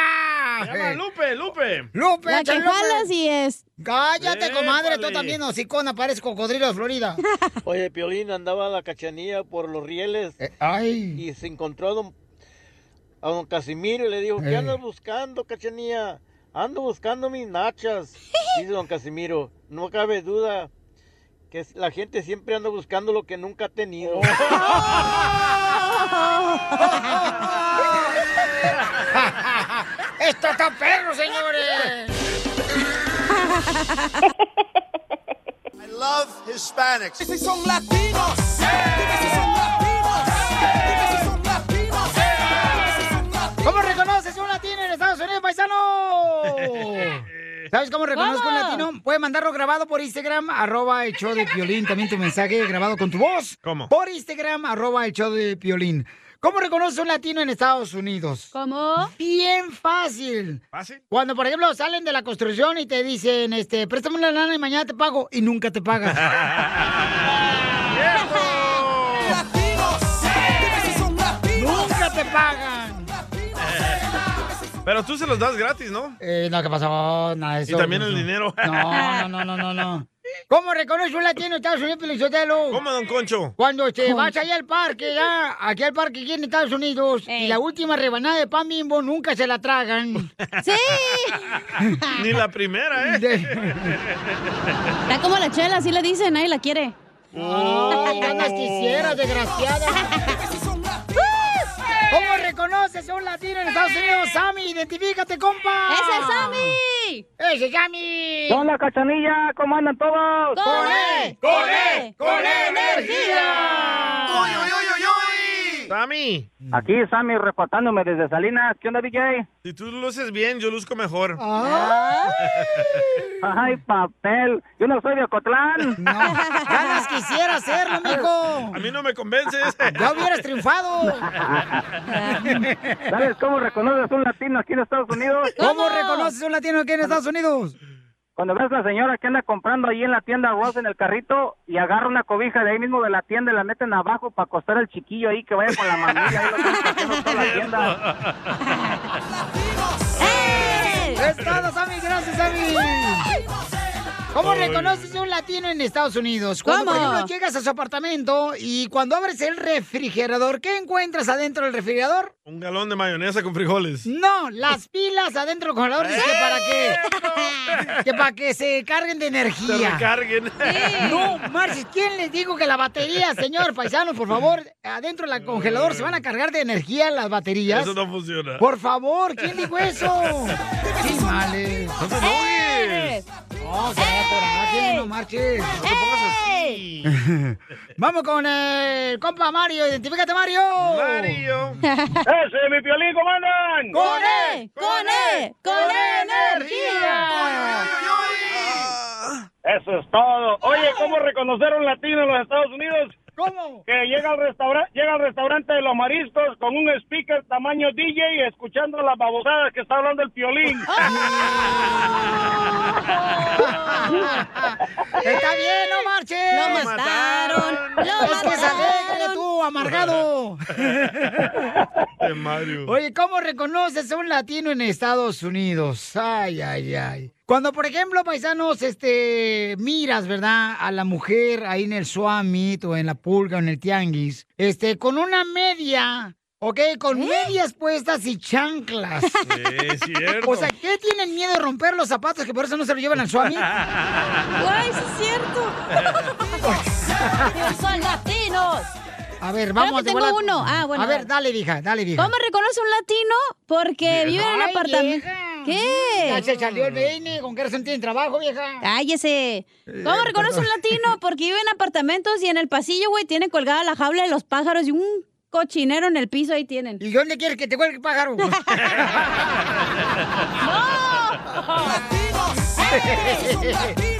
Se llama Lupe, Lupe. Lupe, La que es. Cállate, comadre, tú también, hocicona, pareces cocodrilo de Florida. [laughs] Oye, Piolín andaba la cachanilla por los rieles ay. y se encontró a don, a don Casimiro y le dijo, ¿qué Eh. andas buscando, cachanilla? Ando buscando mis nachas. [laughs] Dice don Casimiro, no cabe duda que es- la gente siempre anda buscando lo que nunca ha tenido. ¡Esto [laughs] está perro, señores! I love Hispanics. Dime si son latinos. Dime si son latinos. Dime si son latinos. ¿Cómo reconoces un latino en Estados Unidos, paisano? [laughs] [laughs] ¿Sabes cómo reconozco ¿Cómo? un latino? Puedes mandarlo grabado por Instagram, arroba el show de Piolín. También tu mensaje grabado con tu voz. ¿Cómo? Por Instagram, arroba el show de Piolín. ¿Cómo reconoces un latino en Estados Unidos? ¿Cómo? Bien fácil. ¿Fácil? Cuando, por ejemplo, salen de la construcción y te dicen, este, préstame una lana y mañana te pago, y nunca te pagan. [laughs] Pero tú se los das gratis, ¿no? Eh, no, ¿qué pasó? Nada de Y eso. también el dinero. No, no, no, no, no. [laughs] ¿Cómo reconoce un latino en Estados Unidos, Pelizotelo? ¿Cómo, don Concho? Cuando te vas allá al parque, ya, aquí al parque aquí en Estados Unidos, y la última rebanada de pan bimbo nunca se la tragan. [laughs] ¡Sí! [laughs] Ni la primera, ¿eh? Está como la chela, así le dicen, nadie la quiere. Ay, ganas quisieras, desgraciada. ¿Cómo reconoce reconoces un latino en Estados Unidos? Sammy, identifícate, compa. ¡Ese es Sammy! ¡Ese es Sammy! Hola, cachanilla, ¿cómo andan todos? ¡Con E! ¡Con E! ¡Con E energía! ¡Uy, uy, uy, uy, uy! Sammy. Aquí Sammy reportándome desde Salinas. ¿Qué onda, DJ? Si tú luces bien, yo luzco mejor. Ay, papel. Yo no soy de Ocotlán. Ganas quisiera hacerlo, mijo. A mí no me convences. Ya hubieras triunfado. ¿Sabes cómo reconoces un latino aquí en Estados Unidos? ¿Cómo reconoces un latino aquí en Estados Unidos? Cuando ves a la señora que anda comprando ahí en la tienda Ross en el carrito y agarra una cobija de ahí mismo de la tienda y la meten abajo para acostar al chiquillo ahí que vaya con la mamilla ahí lo toda la tienda. [laughs] Es todo, Sammy. Gracias, Sammy. ¿Cómo reconoces un latino en Estados Unidos? Cuando, por ¿Cómo? ejemplo, llegas a su apartamento y cuando abres el refrigerador, ¿qué encuentras adentro del refrigerador? Un galón de mayonesa con frijoles. No, las pilas adentro del congelador dice que para que, que para que se carguen de Se energía. recarguen. No, Marcis, ¿quién les dijo que la batería, señor paisano, por favor, adentro del congelador se van a cargar de energía las baterías? Eso no funciona. Por favor, ¿quién dijo eso? Sí, males. No te enojes. No, se da coraje, no marches. No te pongas así. [laughs] Vamos con el compa Mario. Identifícate, Mario. Mario. [laughs] ¡Ese, mi piolín, cómo andan! ¡Con E! ¡Con E! ¡Con E energía! Eso es todo. Oye, ¿cómo reconocer a un latino en los Estados Unidos? ¿Cómo? Que llega al, restaurante llega al restaurante de los mariscos con un speaker tamaño DJ y escuchando las babosadas que está hablando el piolín. [laughs] Está bien, no marches. Lo mataron. Lo Es que se alegre tú, amargado. [laughs] Mario. Oye, ¿cómo reconoces a un latino en Estados Unidos? Ay, ay, ay. Cuando, por ejemplo, paisanos, este, miras, ¿verdad? A la mujer ahí en el Suamit o en la pulga o en el tianguis, este, con una media, ¿ok? Con medias puestas y chanclas. Sí, es cierto. [laughs] O sea, ¿qué tienen miedo de romper los zapatos que por eso no se lo llevan al Suamit? [laughs] Güey, sí es cierto. [laughs] Son latinos. A ver, Creo vamos que de tengo uno. Ah, bueno. A ver, dale, vieja, dale, vieja. ¿Cómo reconoce un latino? Porque vive en un apartamento. ¿Qué? Ya se salió el peine, ¿con qué razón tienen trabajo, vieja? Cállese. ¿Cómo Eh, reconoce un latino? [laughs] Porque vive en apartamentos y en el pasillo, güey, tiene colgada la jaula de los pájaros y un cochinero en el piso ahí tienen. ¿Y dónde quieres que te cuelgue el pájaro? [laughs] [laughs]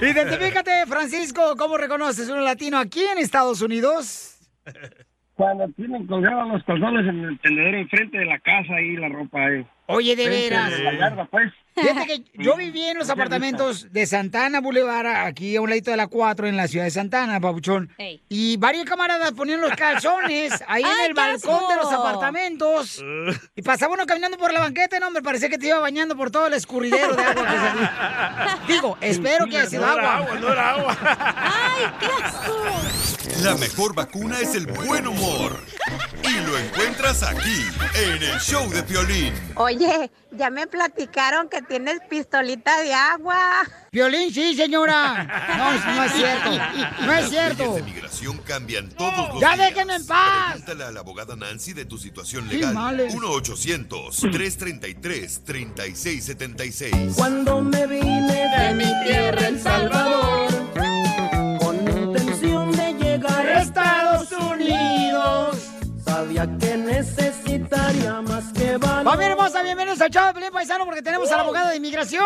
Identifícate, Francisco, ¿cómo reconoces un latino aquí en Estados Unidos? Cuando tienen colgados los calzones en el tendedero enfrente de la casa y la ropa ahí. Oye, de veras. pues. Fíjate que [laughs] yo viví en los apartamentos de Santana Boulevard, aquí a un ladito de la 4, en la ciudad de Santana, Pabuchón. Y varios camaradas ponían los calzones ahí en ¡Ay, el balcón de los apartamentos. [laughs] Y pasaba uno caminando por la banqueta, no, me parecía que te iba bañando por todo el escurridero de agua que salía. [laughs] Digo, espero que haya sido No era agua. agua, no era agua. ¡Ay, qué asco! La mejor vacuna es el buen humor. Y lo encuentras aquí, en el show de Piolín. Oye, ya me platicaron que tienes pistolita de agua. Violín, sí, señora. No, no es [laughs] cierto. No es Las cierto. leyes de migración cambian todos los ¡Ya días. déjenme en paz! Pregúntale a la abogada Nancy de tu situación legal. males. 1-800-333-3676. Cuando me vine de mi tierra, El Salvador, con intención de llegar a Estados Unidos. sabía que necesitaría más que valor. Bienvenidos al show de Pelín Paisano porque tenemos a la abogada de inmigración.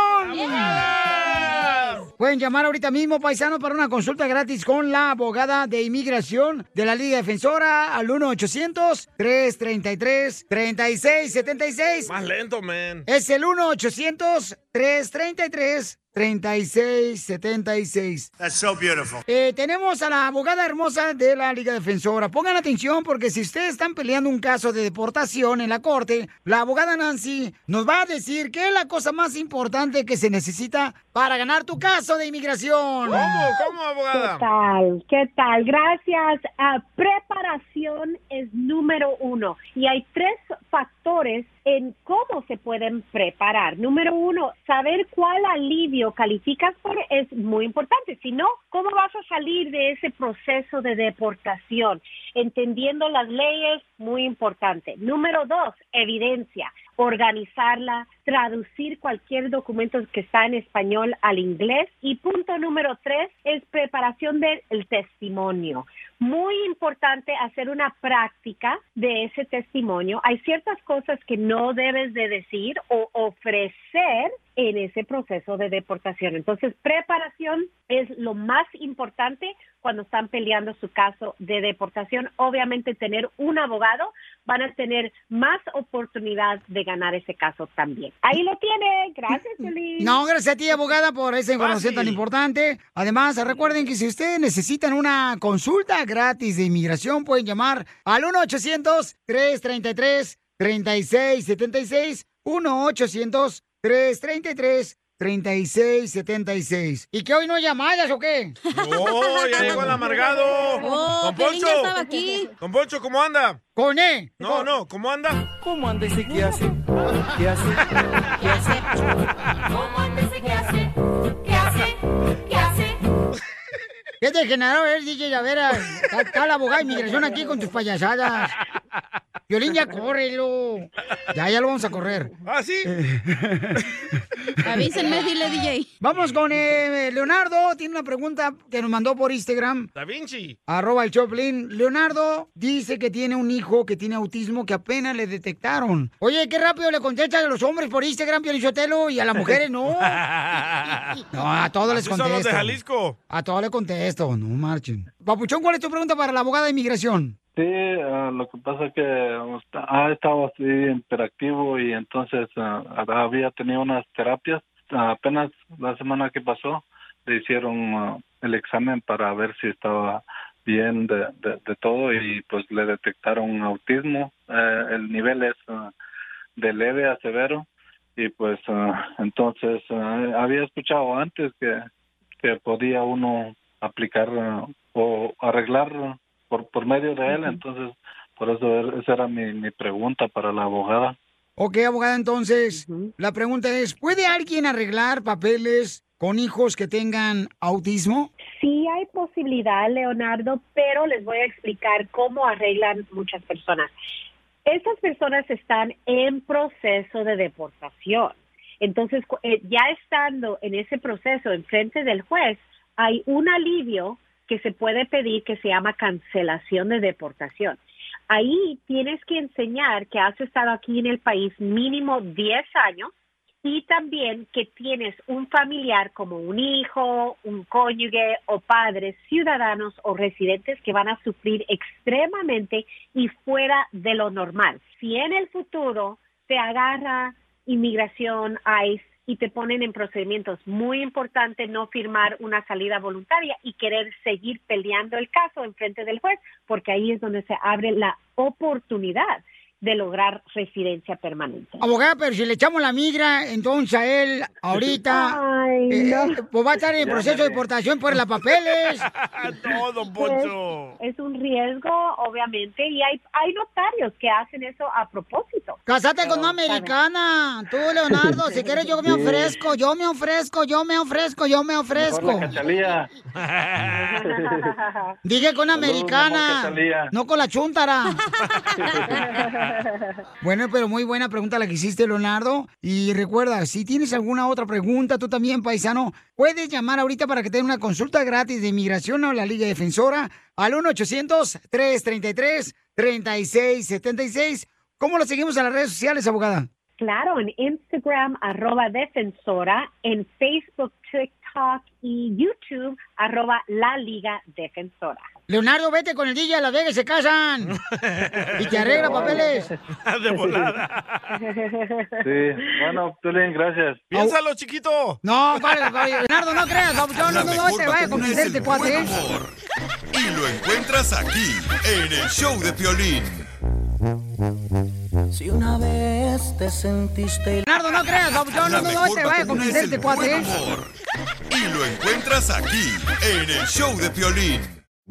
Pueden llamar ahorita mismo, paisano, para una consulta gratis con la abogada de inmigración de la Liga Defensora al 1-800-333-3676. Más lento, man. Es el 1-800-333-3676. That's so beautiful. Eh, tenemos a la abogada hermosa de la Liga Defensora. Pongan atención porque si ustedes están peleando un caso de deportación en la corte, la abogada Nancy nos va a decir qué es la cosa más importante que se necesita para ganar tu caso de inmigración. ¿Cómo? ¿Cómo, ¿Qué abogada? tal? ¿Qué tal? Gracias. Ah, preparación es número uno y hay tres factores en cómo se pueden preparar. Número uno, saber cuál alivio calificas por es muy importante. Si no, ¿cómo vas a salir de ese proceso de deportación? Entendiendo las leyes, muy importante. Número dos, evidencia. Organizarla, traducir cualquier documento que está en español al inglés. Y punto número tres es preparación del testimonio. Muy importante hacer una práctica de ese testimonio. Hay ciertas cosas que no debes de decir o ofrecer en ese proceso de deportación. Entonces, preparación es lo más importante cuando están peleando su caso de deportación. Obviamente, tener un abogado van a tener más oportunidad de ganar ese caso también. Ahí lo tiene. Gracias, Feliz. No, gracias a ti, abogada, por esa información tan importante. Además, recuerden que si ustedes necesitan una consulta gratis de inmigración, pueden llamar al 1-800-333-3676. 1-800-333-3676. ¿Y que hoy no hay llamadas o qué? ¡Oh, ya [laughs] llegó el amargado! Oh, ¡Don Poncho! ya estaba aquí. ¡Don Poncho, ¿cómo anda? ¿Con E? No, no, ¿cómo anda? ¿Cómo anda ese qué hace? ¿Qué hace? ¿Qué hace? ¿Cómo [laughs] ¿Qué degenerado eres, DJ Llavera? Está, está la abogada de inmigración aquí con tus payasadas. Violín, ya córrelo. Ya, ya lo vamos a correr. ¿Ah, sí? [laughs] Avísenme, dile, DJ. Vamos con eh, Leonardo. Tiene una pregunta que nos mandó por Instagram. Da Vinci. Arroba el Choplin. Leonardo dice que tiene un hijo que tiene autismo que apenas le detectaron. Oye, qué rápido le contestan a los hombres por Instagram, Piolichotelo, y a las mujeres no. [laughs] No, a todos les Así son los contesto. de Jalisco. A todos les contesto, no marchen. Papuchón, ¿cuál es tu pregunta para la abogada de inmigración? Sí, ah, lo que pasa es que ha estado así interactivo y entonces ah, había tenido unas terapias. Apenas la semana que pasó le hicieron ah, el examen para ver si estaba bien de, de- de todo y pues le detectaron autismo. Eh, el nivel es de leve a severo y pues entonces había escuchado antes que, que podía uno aplicar ah, o arreglar por, por medio de él, entonces por eso er- esa era mi, mi pregunta para la abogada. Ok, abogada, entonces, la pregunta es, ¿puede alguien arreglar papeles con hijos que tengan autismo? Sí hay posibilidad, Leonardo, pero les voy a explicar cómo arreglan muchas personas. Estas personas están en proceso de deportación. Entonces, cu- eh, ya estando en ese proceso en frente del juez, hay un alivio que se puede pedir que se llama cancelación de deportación. Ahí tienes que enseñar que has estado aquí en el país mínimo 10 años y también que tienes un familiar como un hijo, un cónyuge o padres, ciudadanos o residentes que van a sufrir extremadamente y fuera de lo normal. Si en el futuro te agarra inmigración, ICE, y te ponen en procedimientos muy importante no firmar una salida voluntaria y querer seguir peleando el caso en frente del juez, porque ahí es donde se abre la oportunidad de lograr residencia permanente. Abogada, pero si le echamos la migra, entonces a él, ahorita, Ay, eh, no. eh, pues va a estar en Ya, proceso de deportación por la papeles. [laughs] Todo, Poncho. Es, es un riesgo, obviamente, y hay, hay notarios que hacen eso a propósito. Casate con una americana. Tú, Leonardo, si quieres yo me ofrezco, yo me ofrezco, yo me ofrezco, yo me ofrezco. La. Dije con una americana, no con la chuntara. [laughs] [laughs] Bueno, pero muy buena pregunta la que hiciste, Leonardo. Y recuerda, si tienes alguna otra pregunta, tú también, paisano, puedes llamar ahorita para que te den una consulta gratis de inmigración a la Liga Defensora al 1-800-333-3676. ¿Cómo lo seguimos en las redes sociales, abogada? Claro, en Instagram, arroba defensora, en Facebook, TikTok y YouTube, arroba la Liga Defensora. Leonardo, vete con el DJ a la Vega y se casan. y te arregla [laughs] papeles. De volada. Sí, bueno, Piolín, gracias. Piénsalo, chiquito. No, vale, vale, Leonardo, no creas, no, no, no, te vaya a convencer este cuate. Y lo encuentras aquí, en el show de Piolín. Si una vez te sentiste... Leonardo, no creas, no, no, no, te vaya a convencer este cuate. Y lo encuentras aquí, en el show de Piolín.